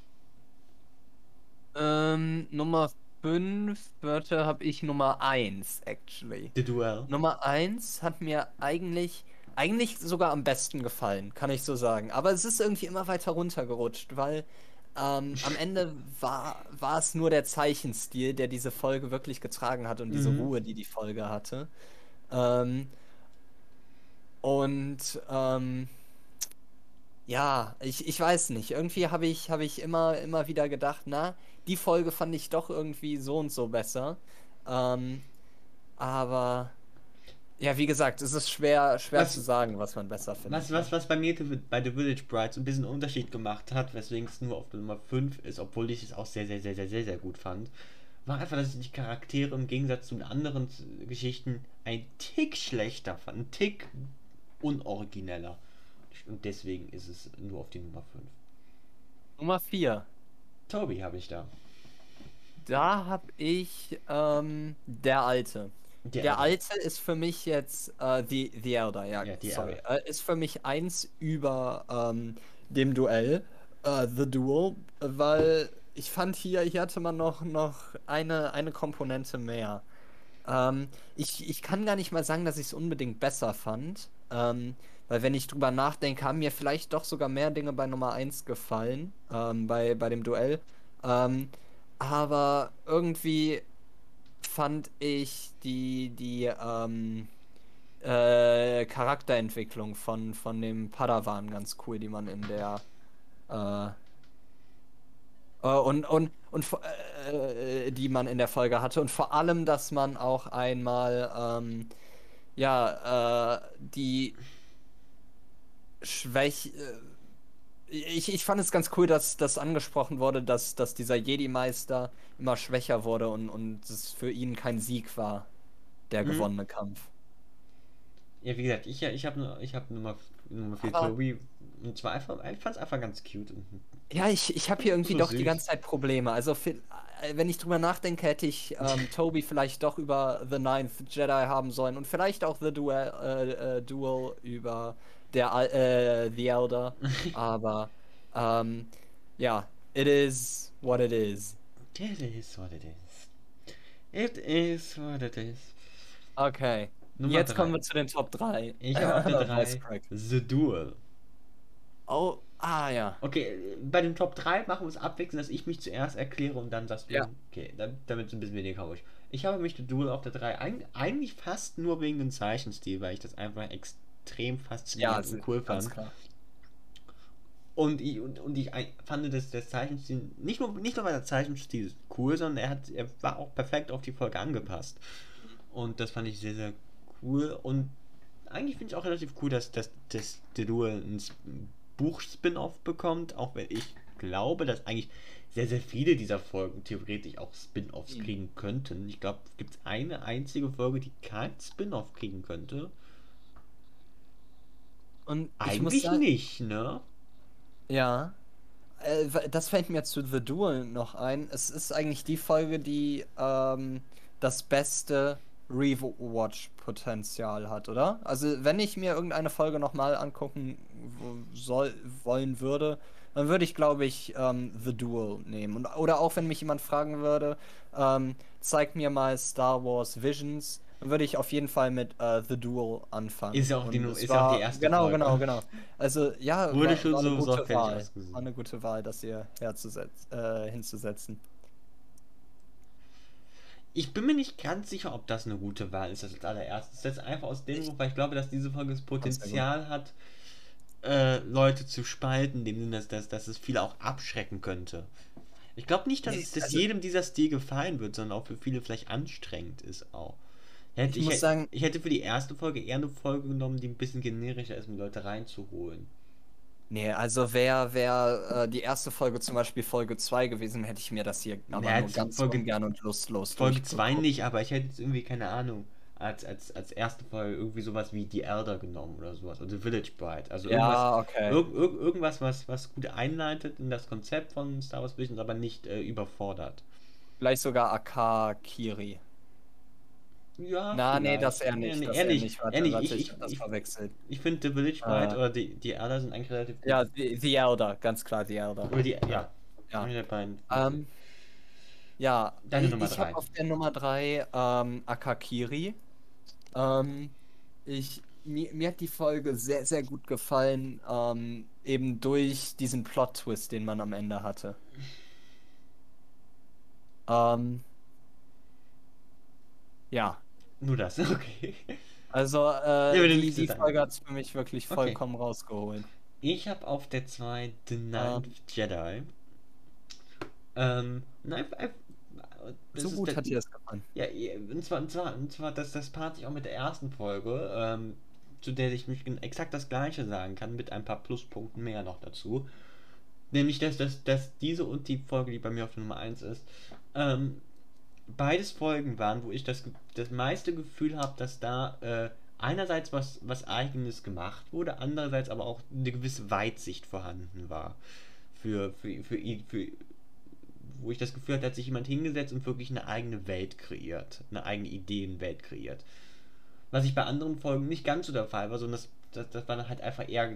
Ähm, Nummer 5 Wörter habe ich Nummer 1, actually.
The Duel.
Nummer 1 hat mir eigentlich eigentlich sogar am besten gefallen, kann ich so sagen. Aber es ist irgendwie immer weiter runtergerutscht, weil ähm, am Ende war, war es nur der Zeichenstil, der diese Folge wirklich getragen hat und mhm. diese Ruhe, die die Folge hatte. Ähm, und ähm, ja, ich, ich weiß nicht. Irgendwie habe ich, hab ich immer, immer wieder gedacht, na, die Folge fand ich doch irgendwie so und so besser. Ähm, aber ja, wie gesagt, es ist schwer, schwer was, zu sagen, was man besser findet.
Was, was, was bei mir bei The Village Brides ein bisschen Unterschied gemacht hat, weswegen es nur auf Nummer 5 ist, obwohl ich es auch sehr, sehr, sehr, sehr, sehr, sehr gut fand, war einfach, dass ich die Charaktere im Gegensatz zu den anderen Geschichten ein Tick schlechter fand, ein Tick unorigineller. Und deswegen ist es nur auf die Nummer 5.
Nummer 4.
Toby habe ich da.
Da habe ich ähm, der Alte. Der, der alte ist für mich jetzt äh, The, The Elder, ja, ja sorry. Äh, ist für mich eins über ähm, dem Duell, äh, The Duel, weil ich fand hier, hier hatte man noch, noch eine, eine Komponente mehr. Ähm, ich, ich kann gar nicht mal sagen, dass ich es unbedingt besser fand. Ähm, weil wenn ich drüber nachdenke, haben mir vielleicht doch sogar mehr Dinge bei Nummer 1 gefallen, ähm, bei, bei dem Duell. Ähm, aber irgendwie fand ich die, die ähm, äh, Charakterentwicklung von, von dem Padawan ganz cool, die man in der äh, äh, und, und, und äh, die man in der Folge hatte. Und vor allem, dass man auch einmal ähm, ja, äh, die Schwäche äh, ich, ich fand es ganz cool, dass das angesprochen wurde, dass, dass dieser Jedi-Meister immer schwächer wurde und, und es für ihn kein Sieg war, der mhm. gewonnene Kampf.
Ja, wie gesagt, ich, ich habe ich hab Nummer, Nummer 4 Toby und zwar einfach, ich fand es einfach ganz cute.
Ja, ich, ich habe hier irgendwie so doch süß. die ganze Zeit Probleme. Also, für, wenn ich drüber nachdenke, hätte ich ähm, Toby vielleicht doch über The Ninth Jedi haben sollen und vielleicht auch The Duel, äh, äh, Duel über der äh, The Elder. aber ähm, ja, it is what it is.
It is what it is. It is what it is.
Okay. Nummer Jetzt drei. kommen wir zu den Top 3.
Ich habe auf der 3 The Duel.
Oh, ah ja.
Okay, bei den Top 3 machen wir es abwechselnd, dass ich mich zuerst erkläre und dann sagst du.
Ja.
Okay, damit es ein bisschen weniger chaotisch. Ich habe mich The Duel auf der 3 eigentlich fast nur wegen dem Zeichenstil, weil ich das einfach extrem extrem faszinierend ja, und cool fand. Und ich, und, und ich fand das, das Zeichenstil, nicht nur, nicht nur weil der Zeichenstil cool, sondern er, hat, er war auch perfekt auf die Folge angepasst. Und das fand ich sehr, sehr cool. Und eigentlich finde ich auch relativ cool, dass, dass, dass der Duel ein Buch-Spin-Off bekommt, auch wenn ich glaube, dass eigentlich sehr, sehr viele dieser Folgen theoretisch auch Spin-Offs mhm. kriegen könnten. Ich glaube, es gibt eine einzige Folge, die kein Spin-Off kriegen könnte.
Und
Eigentlich sagen, nicht, ne?
Ja. Äh, das fällt mir zu The Duel noch ein. Es ist eigentlich die Folge, die ähm, das beste Rewatch-Potenzial hat, oder? Also, wenn ich mir irgendeine Folge nochmal angucken soll, wollen würde, dann würde ich, glaube ich, ähm, The Duel nehmen. Und, oder auch, wenn mich jemand fragen würde, ähm, zeig mir mal Star Wars Visions, würde ich auf jeden Fall mit uh, The Duel anfangen.
Ist ja auch, die, ist war, auch die erste
Genau, Folge. genau, genau. Also ja,
Wurde war, schon war,
eine
so
gute Wahl. War eine gute Wahl, das hier äh, hinzusetzen.
Ich bin mir nicht ganz sicher, ob das eine gute Wahl ist, das als allererstes. Das ist einfach aus dem Grund, weil ich glaube, dass diese Folge das Potenzial hat, äh, Leute zu spalten, in dem Sinne, dass, dass, dass es viele auch abschrecken könnte. Ich glaube nicht, dass,
Nee,
es, dass
also-
jedem dieser Stil gefallen wird, sondern auch für viele vielleicht anstrengend ist auch. Hätte,
Ich muss
hätte-
sagen-
ich hätte für die erste Folge eher eine Folge genommen, die ein bisschen generischer ist, um Leute reinzuholen.
Nee, also wäre wär, äh, die erste Folge zum Beispiel Folge 2 gewesen, hätte ich mir das hier aber
Ja,
nur ganz
Folge-
ungern und lustlos
Folge 2
durchgeguckt.
nicht, aber ich hätte jetzt irgendwie, keine Ahnung, als, als, als erste Folge irgendwie sowas wie The Elder genommen oder sowas. Oder The Village Bride. Also irgendwas,
Ja, okay.
irg, irg, irgendwas was, was gut einleitet in das Konzept von Star Wars Visions, aber nicht äh, überfordert.
Vielleicht sogar Akakiri.
Ja,
Na, nee,
vielleicht.
das eher nicht.
Nee,
das
eher nicht.
nicht. Warte,
Eher nicht.
warte,
Ich,
ich, das
ich,
verwechselt.
ich finde The Village Bride
Ah.
oder die, die Elder sind eigentlich relativ
Ja, The, The Elder, ganz klar The Elder.
Oder die, ja.
Ja.
Der beiden.
Ähm, ja,
Deine
ich,
Nummer
ich habe auf der Nummer 3 ähm, Akakiri. Ähm, ich, mir, mir hat die Folge sehr, sehr gut gefallen, ähm, eben durch diesen Plot-Twist, den man am Ende hatte. Ähm, ja,
Nur das, okay.
also
Ja,
äh,
dann
die, die. Folge hat es für mich wirklich
Okay.
vollkommen rausgeholt.
Ich habe auf der 2 The Ninth
Ähm.
Jedi. Ähm, nein, äh,
so gut
der-
hat dir das gefallen.
Ja, und zwar, und zwar, und zwar das, das paart sich auch mit der ersten Folge, ähm, zu der ich mich exakt das gleiche sagen kann, mit ein paar Pluspunkten mehr noch dazu. Nämlich, dass, dass, dass diese und die Folge, die bei mir auf der Nummer 1 ist, ähm, beides Folgen waren, wo ich das, das meiste Gefühl habe, dass da äh, einerseits was, was Eigenes gemacht wurde, andererseits aber auch eine gewisse Weitsicht vorhanden war. Für, für, für, ihn- für, wo ich das Gefühl hatte, hat sich jemand hingesetzt und wirklich eine eigene Welt kreiert, eine eigene Ideenwelt kreiert. Was ich bei anderen Folgen nicht ganz so der Fall war, sondern das, das, das war halt einfach eher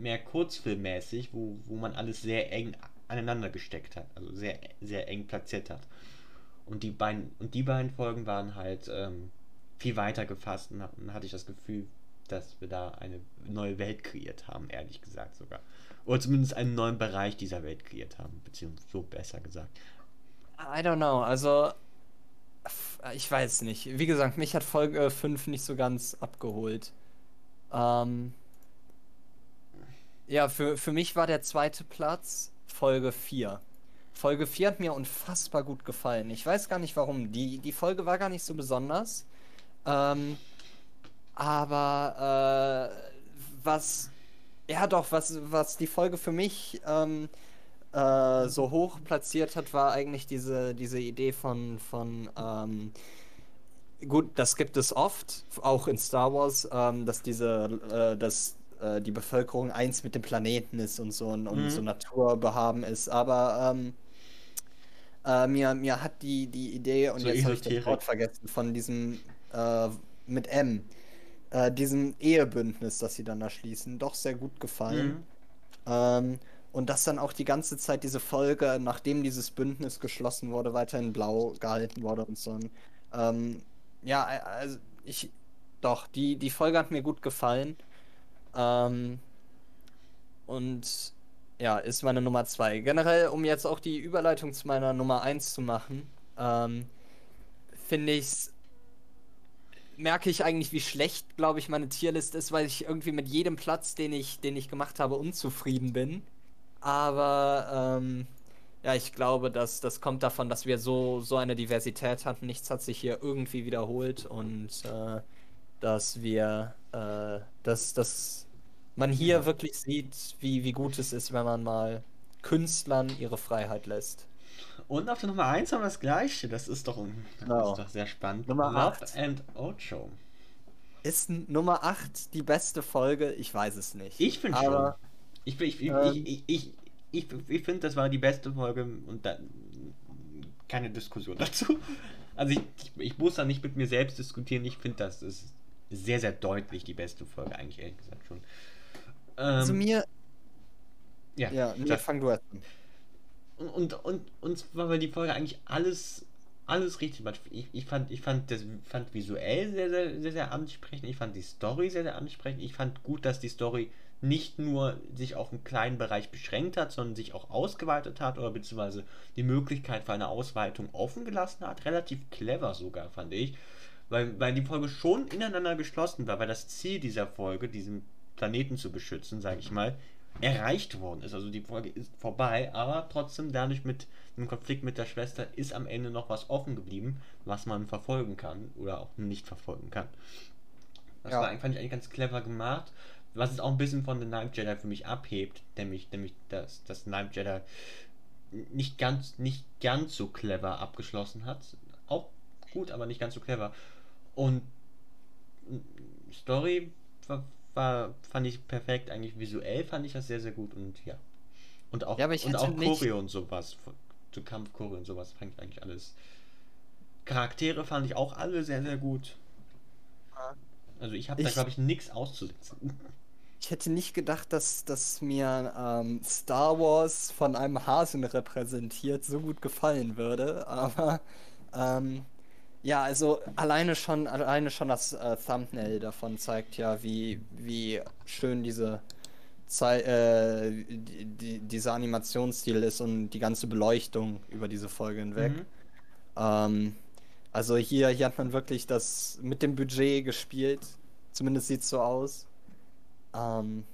mehr kurzfilmmäßig, wo, wo man alles sehr eng aneinander gesteckt hat, also sehr, sehr eng platziert hat. Und die beiden, und die beiden Folgen waren halt ähm, viel weiter gefasst und dann hatte ich das Gefühl, dass wir da eine neue Welt kreiert haben, ehrlich gesagt sogar. Oder zumindest einen neuen Bereich dieser Welt kreiert haben, beziehungsweise so besser gesagt.
I don't know, also ich weiß nicht. Wie gesagt, mich hat Folge 5 nicht so ganz abgeholt. Ähm, ja, für, für mich war der zweite Platz Folge 4. Folge 4 hat mir unfassbar gut gefallen. Ich weiß gar nicht warum. Die, die Folge war gar nicht so besonders. Ähm, aber äh, was, ja doch, was, was die Folge für mich ähm, äh, so hoch platziert hat, war eigentlich diese, diese Idee von, von ähm, gut, das gibt es oft, auch in Star Wars, ähm, dass diese, äh, dass äh, die Bevölkerung eins mit dem Planeten ist und so und,
Mhm.
so naturbehaben ist, aber ähm, äh, mir, mir hat die, die Idee, und
So
jetzt habe ich das. Wort vergessen, von diesem äh, mit M, äh, diesem Ehebündnis, das sie dann da schließen, doch sehr gut gefallen.
Mhm.
Ähm, und dass dann auch die ganze Zeit diese Folge, nachdem dieses Bündnis geschlossen wurde, weiterhin blau gehalten wurde und so. Ähm, ja, also ich, doch, die, die Folge hat mir gut gefallen. Ähm, und ja, ist meine Nummer zwei. Generell, um jetzt auch die Überleitung zu meiner Nummer eins zu machen, ähm, finde ich's merke ich eigentlich, wie schlecht, glaube ich, meine Tierlist ist, weil ich irgendwie mit jedem Platz, den ich, den ich gemacht habe, unzufrieden bin. Aber ähm, ja, ich glaube, dass das kommt davon, dass wir so, so eine Diversität hatten. Nichts hat sich hier irgendwie wiederholt und äh, dass wir, äh, dass, dass man hier
Ja.
wirklich sieht, wie, wie gut es ist, wenn man mal Künstlern ihre Freiheit lässt.
Und auf der Nummer 1 haben wir das gleiche. Das ist doch, das
Genau.
ist doch sehr spannend.
Nummer
Love
acht.
and Ocho.
Ist Nummer 8 die beste Folge? Ich weiß es nicht.
Ich finde schon. Ich, ich, ich,
Ähm.
ich, ich, ich, ich finde, das war die beste Folge und da, keine Diskussion dazu. Also ich, ich, ich muss da nicht mit mir selbst diskutieren. Ich finde, das ist sehr, sehr deutlich die beste Folge, eigentlich ehrlich gesagt schon.
Also
Ähm,
mir,
ja,
ja, nee, fang du an.
Und, und, und, und zwar, weil die Folge eigentlich alles, alles richtig macht. Ich, ich, fand, ich fand das fand visuell sehr, sehr, sehr, sehr ansprechend. Ich fand die Story sehr, sehr ansprechend. Ich fand gut, dass die Story nicht nur sich auf einen kleinen Bereich beschränkt hat, sondern sich auch ausgeweitet hat oder beziehungsweise die Möglichkeit für eine Ausweitung offen gelassen hat. Relativ clever sogar, fand ich. Weil, weil die Folge schon ineinander geschlossen war, weil das Ziel dieser Folge, diesen Planeten zu beschützen, sage ich mal, erreicht worden ist. Also die Folge ist vorbei, aber trotzdem dadurch mit dem Konflikt mit der Schwester ist am Ende noch was offen geblieben, was man verfolgen kann oder auch nicht verfolgen kann. Das ja. war, fand ich eigentlich ganz clever gemacht. Was es auch ein bisschen von The Night Jedi für mich abhebt, nämlich, nämlich dass das Night Jedi nicht ganz, nicht ganz so clever abgeschlossen hat. Auch gut, aber nicht ganz so clever. Und Story war, war, fand ich perfekt, eigentlich visuell fand ich das sehr, sehr gut und ja. Und auch,
ja,
und auch Choreo und sowas, zu Kampfchoreo und sowas fand ich eigentlich alles. Charaktere fand ich auch alle sehr, sehr gut. Also ich habe da, glaube ich, nichts auszusetzen.
Ich hätte nicht gedacht, dass, dass mir ähm, Star Wars von einem Hasen repräsentiert so gut gefallen würde, aber ähm, ja, also alleine schon, alleine schon das äh, Thumbnail davon zeigt ja, wie, wie schön diese Zei äh, die, die, dieser Animationsstil ist und die ganze Beleuchtung über diese Folge hinweg. Mhm. Ähm, also hier, hier hat man wirklich das mit dem Budget gespielt. Zumindest sieht es so aus. Ähm,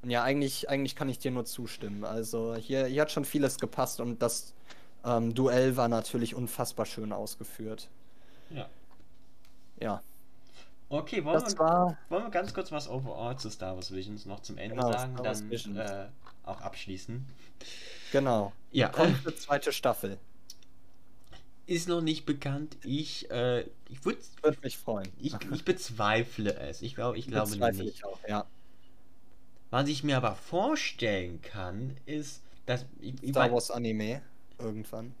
und ja, eigentlich, eigentlich kann ich dir nur zustimmen. Also hier, hier hat schon vieles gepasst und das ähm, Duell war natürlich unfassbar schön ausgeführt.
Ja.
Ja.
Okay, wollen, wir, war... wollen wir ganz kurz was overall zu Star Wars Visions noch zum Ende genau, sagen, dann äh, auch abschließen.
Genau.
Ja.
Kommt eine zweite Staffel.
Ist noch nicht bekannt. Ich, äh, ich würde
würd mich freuen.
Ich, ich bezweifle es. Ich glaube, ich glaube
bezweifle nicht. Ich auch, ja.
Was ich mir aber vorstellen kann, ist, dass. Ich,
Star Wars Anime irgendwann.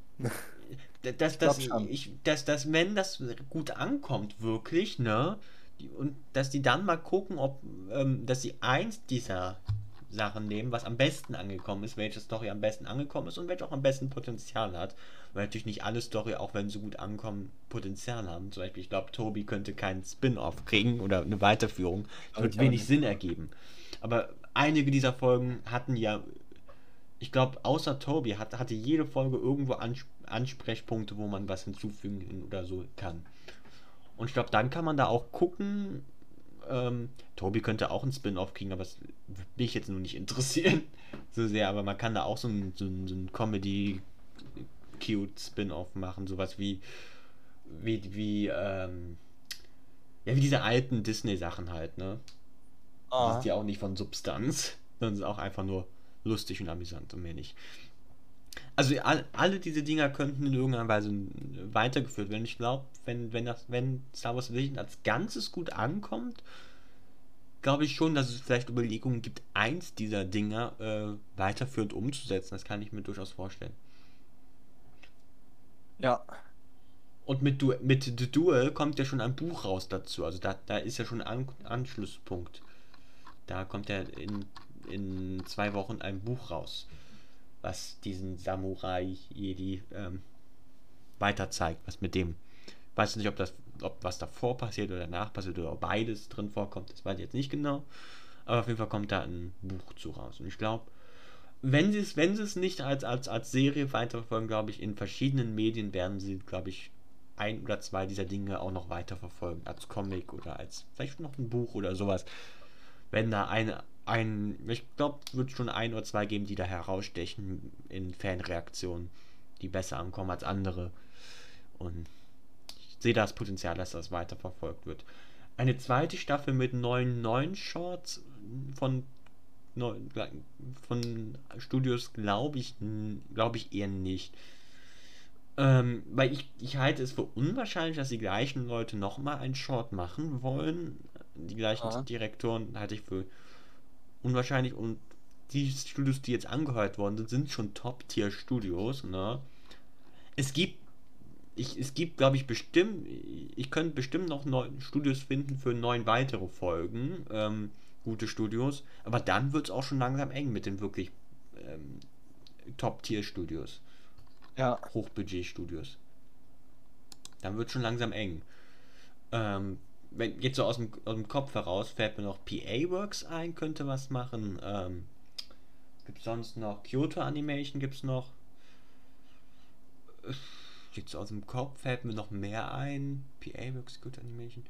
Dass, dass, ich, dass, dass, wenn das gut ankommt, wirklich, ne? Und dass die dann mal gucken, ob, ähm, dass sie eins dieser Sachen nehmen, was am besten angekommen ist, welche Story am besten angekommen ist und welche auch am besten Potenzial hat. Weil natürlich nicht alle Story, auch wenn sie gut ankommen, Potenzial haben. Zum Beispiel, ich glaube, Tobi könnte keinen Spin-off kriegen oder eine Weiterführung. Das wird wenig Sinn ergeben. Aber einige dieser Folgen hatten ja, ich glaube, außer Tobi hat, hatte jede Folge irgendwo Ansp Ansprechpunkte, wo man was hinzufügen oder so kann. Und ich glaube, dann kann man da auch gucken. Ähm, Tobi könnte auch ein Spin-off kriegen, aber das will ich jetzt nur nicht interessieren so sehr. Aber man kann da auch so ein, so ein, so ein Comedy-Cute-Spin-off machen, sowas wie wie wie ähm, ja wie diese alten Disney-Sachen halt, ne? Ah. Das ist ja auch nicht von Substanz, sondern ist auch einfach nur lustig und amüsant und mehr nicht. Also all, alle diese Dinger könnten in irgendeiner Weise weitergeführt werden. Ich glaube, wenn, wenn, das, wenn Star Wars Vision als Ganzes gut ankommt, glaube ich schon, dass es vielleicht Überlegungen gibt, eins dieser Dinger äh, weiterführend umzusetzen. Das kann ich mir durchaus vorstellen.
Ja.
Und mit, du mit The Duel kommt ja schon ein Buch raus dazu. Also da, da ist ja schon ein An Anschlusspunkt. Da kommt ja in, in zwei Wochen ein Buch raus was diesen Samurai Jedi ähm, weiter zeigt, was mit dem. Weiß nicht, ob das, ob was davor passiert oder danach passiert oder beides drin vorkommt, das weiß ich jetzt nicht genau. Aber auf jeden Fall kommt da ein Buch zu raus. Und ich glaube, wenn sie es, wenn sie es nicht als, als, als Serie weiterverfolgen, glaube ich, in verschiedenen Medien werden sie, glaube ich, ein oder zwei dieser Dinge auch noch weiterverfolgen. Als Comic oder als vielleicht noch ein Buch oder sowas. Wenn da eine ein, ich glaube, wird schon ein oder zwei geben, die da herausstechen in Fanreaktionen, die besser ankommen als andere. Und ich sehe das Potenzial, dass das weiter verfolgt wird. Eine zweite Staffel mit neuen neuen Shorts von von Studios glaube ich glaube ich eher nicht. Ähm, weil ich, ich halte es für unwahrscheinlich, dass die gleichen Leute nochmal einen Short machen wollen. Die gleichen Aha. Direktoren halte ich für unwahrscheinlich und die Studios, die jetzt angehört worden sind, sind schon Top-Tier-Studios. Ne? Es gibt, ich, es gibt, glaube ich, bestimmt, ich könnte bestimmt noch neun Studios finden für neun weitere Folgen, ähm, gute Studios, aber dann wird es auch schon langsam eng mit den wirklich ähm, Top-Tier-Studios.
Ja.
Hochbudget-Studios. Dann wird es schon langsam eng. Ähm, wenn jetzt so aus dem, aus dem Kopf heraus fällt mir noch PA Works ein, könnte was machen. Ähm, gibt sonst noch Kyoto Animation gibt es noch. Jetzt aus dem Kopf fällt mir noch mehr ein. PA Works, Kyoto Animation.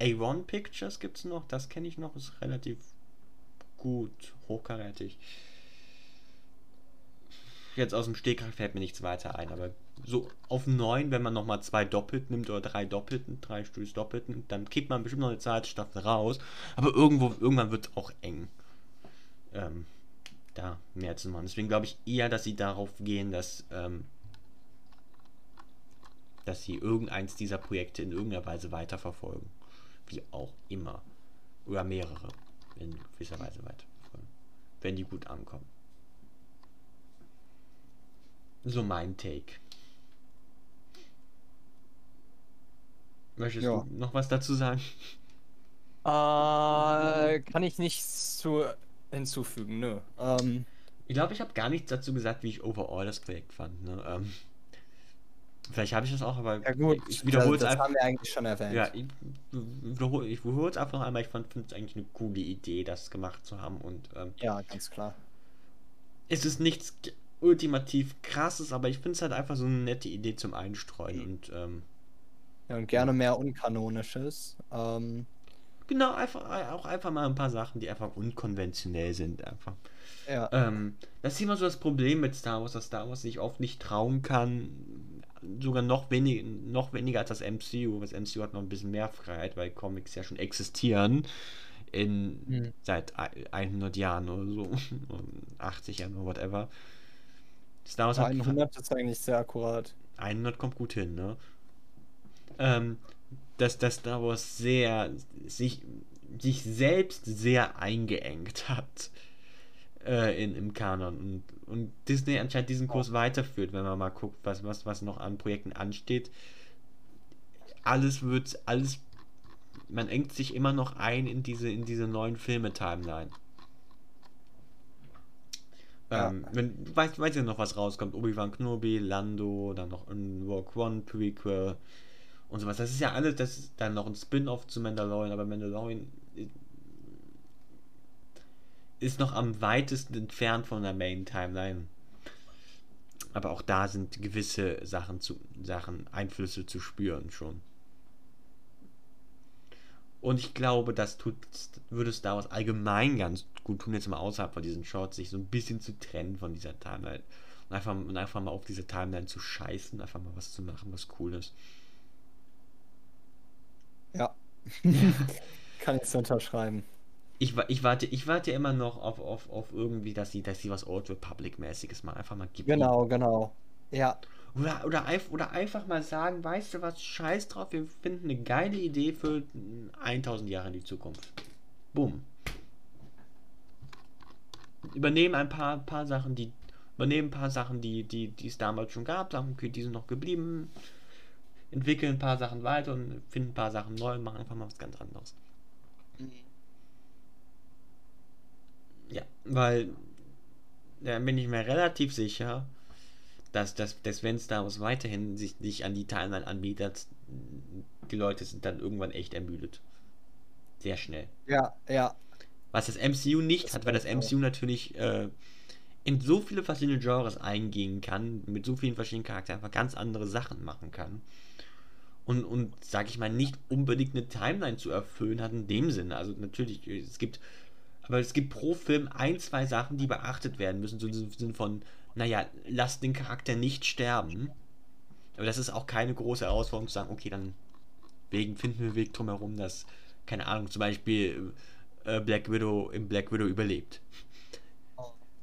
A1 Pictures gibt es noch, das kenne ich noch, ist relativ gut, hochkarätig. Jetzt aus dem Stegreif fällt mir nichts weiter ein, aber so auf 9, wenn man nochmal zwei doppelt nimmt oder drei doppelten, drei Studios doppelten, dann kriegt man bestimmt noch eine zweite Staffel raus. Aber irgendwo, irgendwann wird es auch eng. Ähm, da mehr zu machen. Deswegen glaube ich eher, dass sie darauf gehen, dass, ähm, dass sie irgendeins dieser Projekte in irgendeiner Weise weiterverfolgen. Wie auch immer. Oder mehrere. In gewisser Weise weiterverfolgen. Wenn die gut ankommen. So mein Take. Möchtest
Ja.
du noch was dazu sagen?
Äh, kann ich nichts zu hinzufügen, nö. Ähm,
Ich glaube, ich habe gar nichts dazu gesagt, wie ich overall das Projekt fand. Ne? Ähm, vielleicht habe ich das auch, aber
ja gut,
ich wiederhole es einfach.
haben wir eigentlich schon erwähnt.
Ja, ich wiederhole ich wiederhole es einfach noch einmal. Ich finde es eigentlich eine coole Idee, das gemacht zu haben. Und ähm,
ja ganz klar.
es ist nichts ultimativ krasses, aber ich finde es halt einfach so eine nette Idee zum Einstreuen. Und ähm,
Ja, und gerne mehr Unkanonisches. Ähm,
genau, einfach auch einfach mal ein paar Sachen, die einfach unkonventionell sind. Einfach.
ja.
Ähm, das ist immer so das Problem mit Star Wars, dass Star Wars sich oft nicht trauen kann, sogar noch, wenig, noch weniger als das MCU. Das MCU hat noch ein bisschen mehr Freiheit, weil Comics ja schon existieren. In,
Hm.
Seit ei- 100 Jahren oder so. 80 Jahren oder whatever. Star Wars hat
100 ist eigentlich sehr akkurat.
100 kommt gut hin, ne? Ähm, dass, dass Star Wars sehr sich, sich selbst sehr eingeengt hat äh, in, im Kanon und, und Disney anscheinend diesen Kurs weiterführt, wenn man mal guckt, was, was, was noch an Projekten ansteht. Alles wird, alles, man engt sich immer noch ein in diese, in diese neuen Filme-Timeline.
Ja.
Ähm, wenn, weiß, weiß ja noch, was rauskommt. Obi-Wan Kenobi, Lando, dann noch ein Rogue One Prequel und sowas. Das ist ja alles, das ist dann noch ein Spin-off zu Mandalorian, aber Mandalorian i- ist noch am weitesten entfernt von der Main Timeline. Aber auch da sind gewisse Sachen zu Sachen, Einflüsse zu spüren schon. Und ich glaube, das tut, würde Star Wars allgemein ganz gut tun, jetzt mal außerhalb von diesen Shorts, sich so ein bisschen zu trennen von dieser Timeline. Und einfach, und einfach mal auf diese Timeline zu scheißen, einfach mal was zu machen, was cool ist.
Ja. Kann ich so unterschreiben.
Ich, ich, warte, ich warte immer noch auf, auf, auf irgendwie, dass sie, dass sie was Old Republic-mäßiges mal einfach mal gibt.
Genau, genau. Ja.
Oder, oder, oder einfach mal sagen, weißt du was, scheiß drauf, wir finden eine geile Idee für mm, 1000 Jahre in die Zukunft. Bumm. Übernehmen ein paar, paar Sachen, die übernehmen ein paar Sachen, die, die, die es damals schon gab, sagen, okay, die sind noch geblieben, entwickeln ein paar Sachen weiter und finden ein paar Sachen neu und machen einfach mal was ganz anderes. Ja, weil da bin ich mir relativ sicher, dass, dass, dass wenn Star Wars weiterhin sich nicht an die Timeline anbietet, die Leute sind dann irgendwann echt ermüdet. Sehr schnell.
Ja, ja.
Was das MCU nicht
Das
hat, weil das MCU natürlich äh, in so viele verschiedene Genres eingehen kann, mit so vielen verschiedenen Charakteren einfach ganz andere Sachen machen kann. Und, und sag ich mal, nicht unbedingt eine Timeline zu erfüllen hat in dem Sinne. Also natürlich, es gibt, aber es gibt pro Film ein, zwei Sachen, die beachtet werden müssen, so im Sinne von, naja, lass den Charakter nicht sterben. Aber das ist auch keine große Herausforderung zu sagen, okay, dann wegen finden wir einen Weg drumherum, dass, keine Ahnung, zum Beispiel äh, Black Widow im Black Widow überlebt.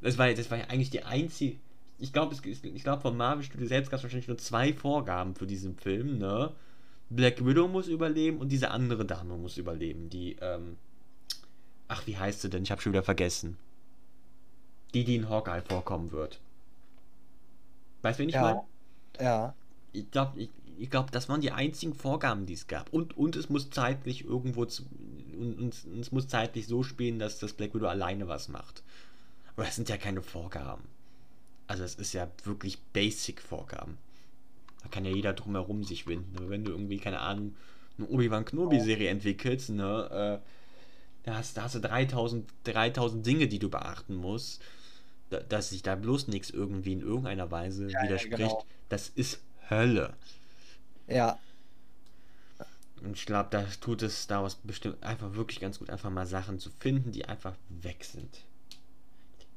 Das war, das war ja eigentlich die einzige. Ich glaube, ich glaube, vom Marvel Studio selbst gab es wahrscheinlich nur zwei Vorgaben für diesen Film, ne? Black Widow muss überleben und diese andere Dame muss überleben, die, ähm. Ach, wie heißt sie denn? Ich habe schon wieder vergessen. Die, die in Hawkeye vorkommen wird. Weißt du, wen ich
Ja.
meine?
Ja.
Ich glaube, ich, ich glaub, das waren die einzigen Vorgaben, die es gab. Und, und es muss zeitlich irgendwo zu, und, und, und es muss zeitlich so spielen, dass das Black Widow alleine was macht. Aber das sind ja keine Vorgaben. Also es ist ja wirklich Basic-Vorgaben. Da kann ja jeder drumherum sich winden. Aber wenn du irgendwie, keine Ahnung, eine Obi-Wan Kenobi-Serie entwickelst, ne, äh, da hast, da hast du 3000, 3000 Dinge, die du beachten musst, da, dass sich da bloß nichts irgendwie in irgendeiner Weise
Ja, ja,
widerspricht.
genau.
Das ist Hölle.
Ja.
Und ich glaube, da tut es Star Wars bestimmt einfach wirklich ganz gut, einfach mal Sachen zu finden, die einfach weg sind.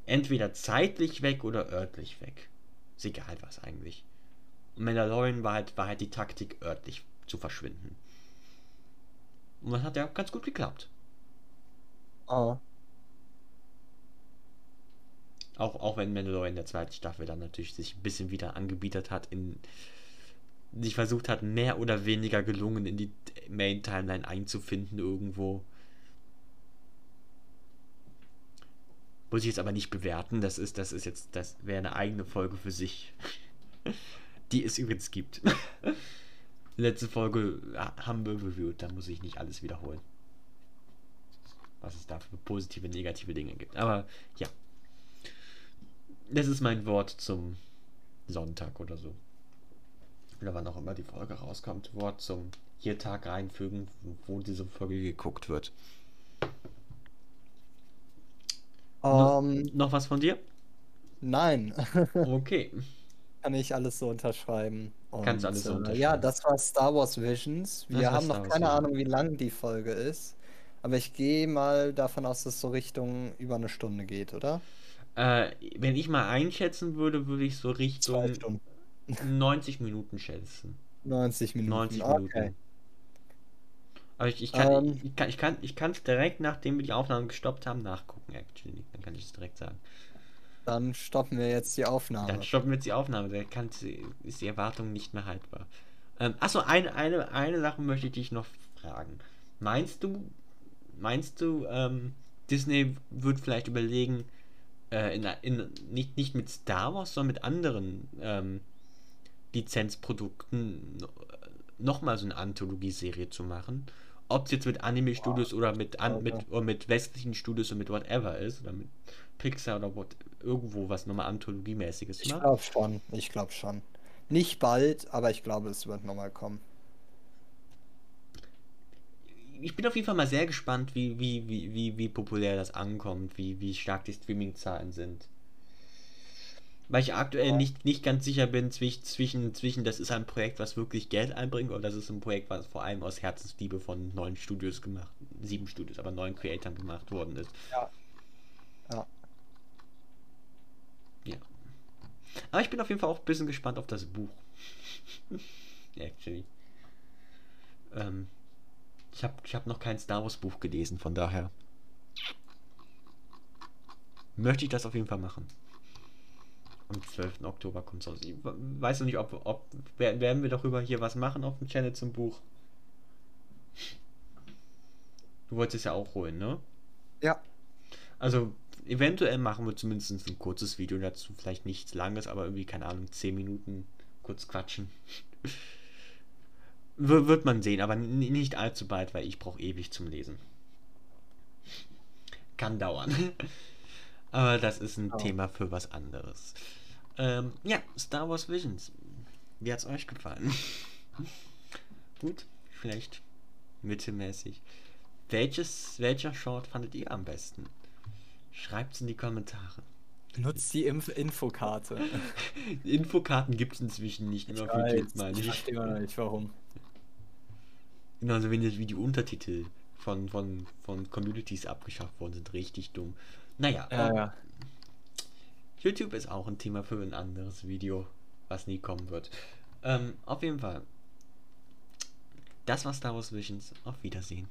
Entweder zeitlich weg oder örtlich weg. Ist egal was eigentlich. Und Mandalorian war halt, war halt die Taktik, örtlich zu verschwinden. Und das hat ja ganz gut geklappt.
Oh.
Auch, auch wenn Mandalorian in der zweiten Staffel dann natürlich sich ein bisschen wieder angebietet hat, in sich versucht hat, mehr oder weniger gelungen in die Main-Timeline einzufinden irgendwo. Muss ich jetzt aber nicht bewerten, das ist, das ist jetzt, das wäre eine eigene Folge für sich. Die es übrigens gibt. Letzte Folge haben wir reviewt, da muss ich nicht alles wiederholen. Was es da für positive, negative Dinge gibt. Aber ja. Das ist mein Wort zum Sonntag oder so. Oder wann auch immer die Folge rauskommt. Wort zum hier Tag reinfügen, wo diese Folge geguckt wird. Um, no, noch was von dir?
Nein.
okay.
Kann ich alles so unterschreiben.
Und, Kannst alles so
äh,
unterschreiben.
Ja, das war Star Wars Visions. Wir haben noch keine Wars, Ahnung, wie lang die Folge ist. Aber ich gehe mal davon aus, dass es so Richtung über eine Stunde geht, oder?
Äh, wenn ich mal einschätzen würde, würde ich so Richtung 90 Minuten schätzen.
90 Minuten.
90 Minuten. Okay. Aber ich, ich kann es um, ich kann, ich kann, ich direkt, nachdem wir die Aufnahme gestoppt haben, nachgucken, actually. Dann kann ich es direkt sagen.
Dann stoppen wir jetzt die Aufnahme.
Dann stoppen wir jetzt die Aufnahme. Da kann, ist die Erwartung nicht mehr haltbar. Ähm, achso, eine, eine, eine Sache möchte ich dich noch fragen. Meinst du, meinst du, ähm, Disney wird vielleicht überlegen, äh, in, in, nicht, nicht mit Star Wars, sondern mit anderen ähm, Lizenzprodukten nochmal so eine Anthologieserie zu machen? Ob es jetzt mit Anime-Studios wow. oder mit, an, mit, oder mit westlichen Studios und mit whatever ist, oder mit Pixar oder what, irgendwo was nochmal Anthologiemäßiges
Ich glaube schon, ich glaube schon. Nicht bald, aber ich glaube, es wird nochmal kommen.
Ich bin auf jeden Fall mal sehr gespannt, wie, wie, wie, wie, wie populär das ankommt, wie, wie stark die Streaming-Zahlen sind. Weil ich aktuell ja. nicht, nicht ganz sicher bin zwischen, zwischen, zwischen, das ist ein Projekt, was wirklich Geld einbringt, oder das ist ein Projekt, was vor allem aus Herzensliebe von neun Studios gemacht, sieben Studios, aber neun Creatoren gemacht worden ist.
Ja. Ja.
Ja. Aber ich bin auf jeden Fall auch ein bisschen gespannt auf das Buch. Actually. Ähm, ich habe ich hab noch kein Star Wars Buch gelesen, von daher möchte ich das auf jeden Fall machen. Am 12. Oktober kommt es raus. Ich weiß noch nicht, ob, ob werden wir darüber hier was machen auf dem Channel zum Buch. Du wolltest es ja auch holen, ne?
Ja.
Also, eventuell machen wir zumindest ein kurzes Video dazu. Vielleicht nichts langes, aber irgendwie, keine Ahnung, 10 Minuten kurz quatschen. Wird man sehen, aber nicht allzu bald, weil ich brauche ewig zum Lesen. Kann dauern. aber das ist ein oh. Thema für was anderes. Ähm, ja, Star Wars Visions. Wie hat es euch gefallen? Gut, vielleicht mittelmäßig. Welches, welcher Short fandet ihr am besten? Schreibt es in die Kommentare.
Nutzt die Inf Infokarte.
Infokarten gibt es inzwischen nicht
mehr auf YouTube, meine ich. Ich verstehe mal nicht, warum.
Genauso wie die Untertitel von, von, von Communities abgeschafft worden sind. Richtig dumm. Naja.
Ja, ähm, ja.
YouTube ist auch ein Thema für ein anderes Video, was nie kommen wird. Ähm, auf jeden Fall. Das war Star Wars Visions. Auf Wiedersehen.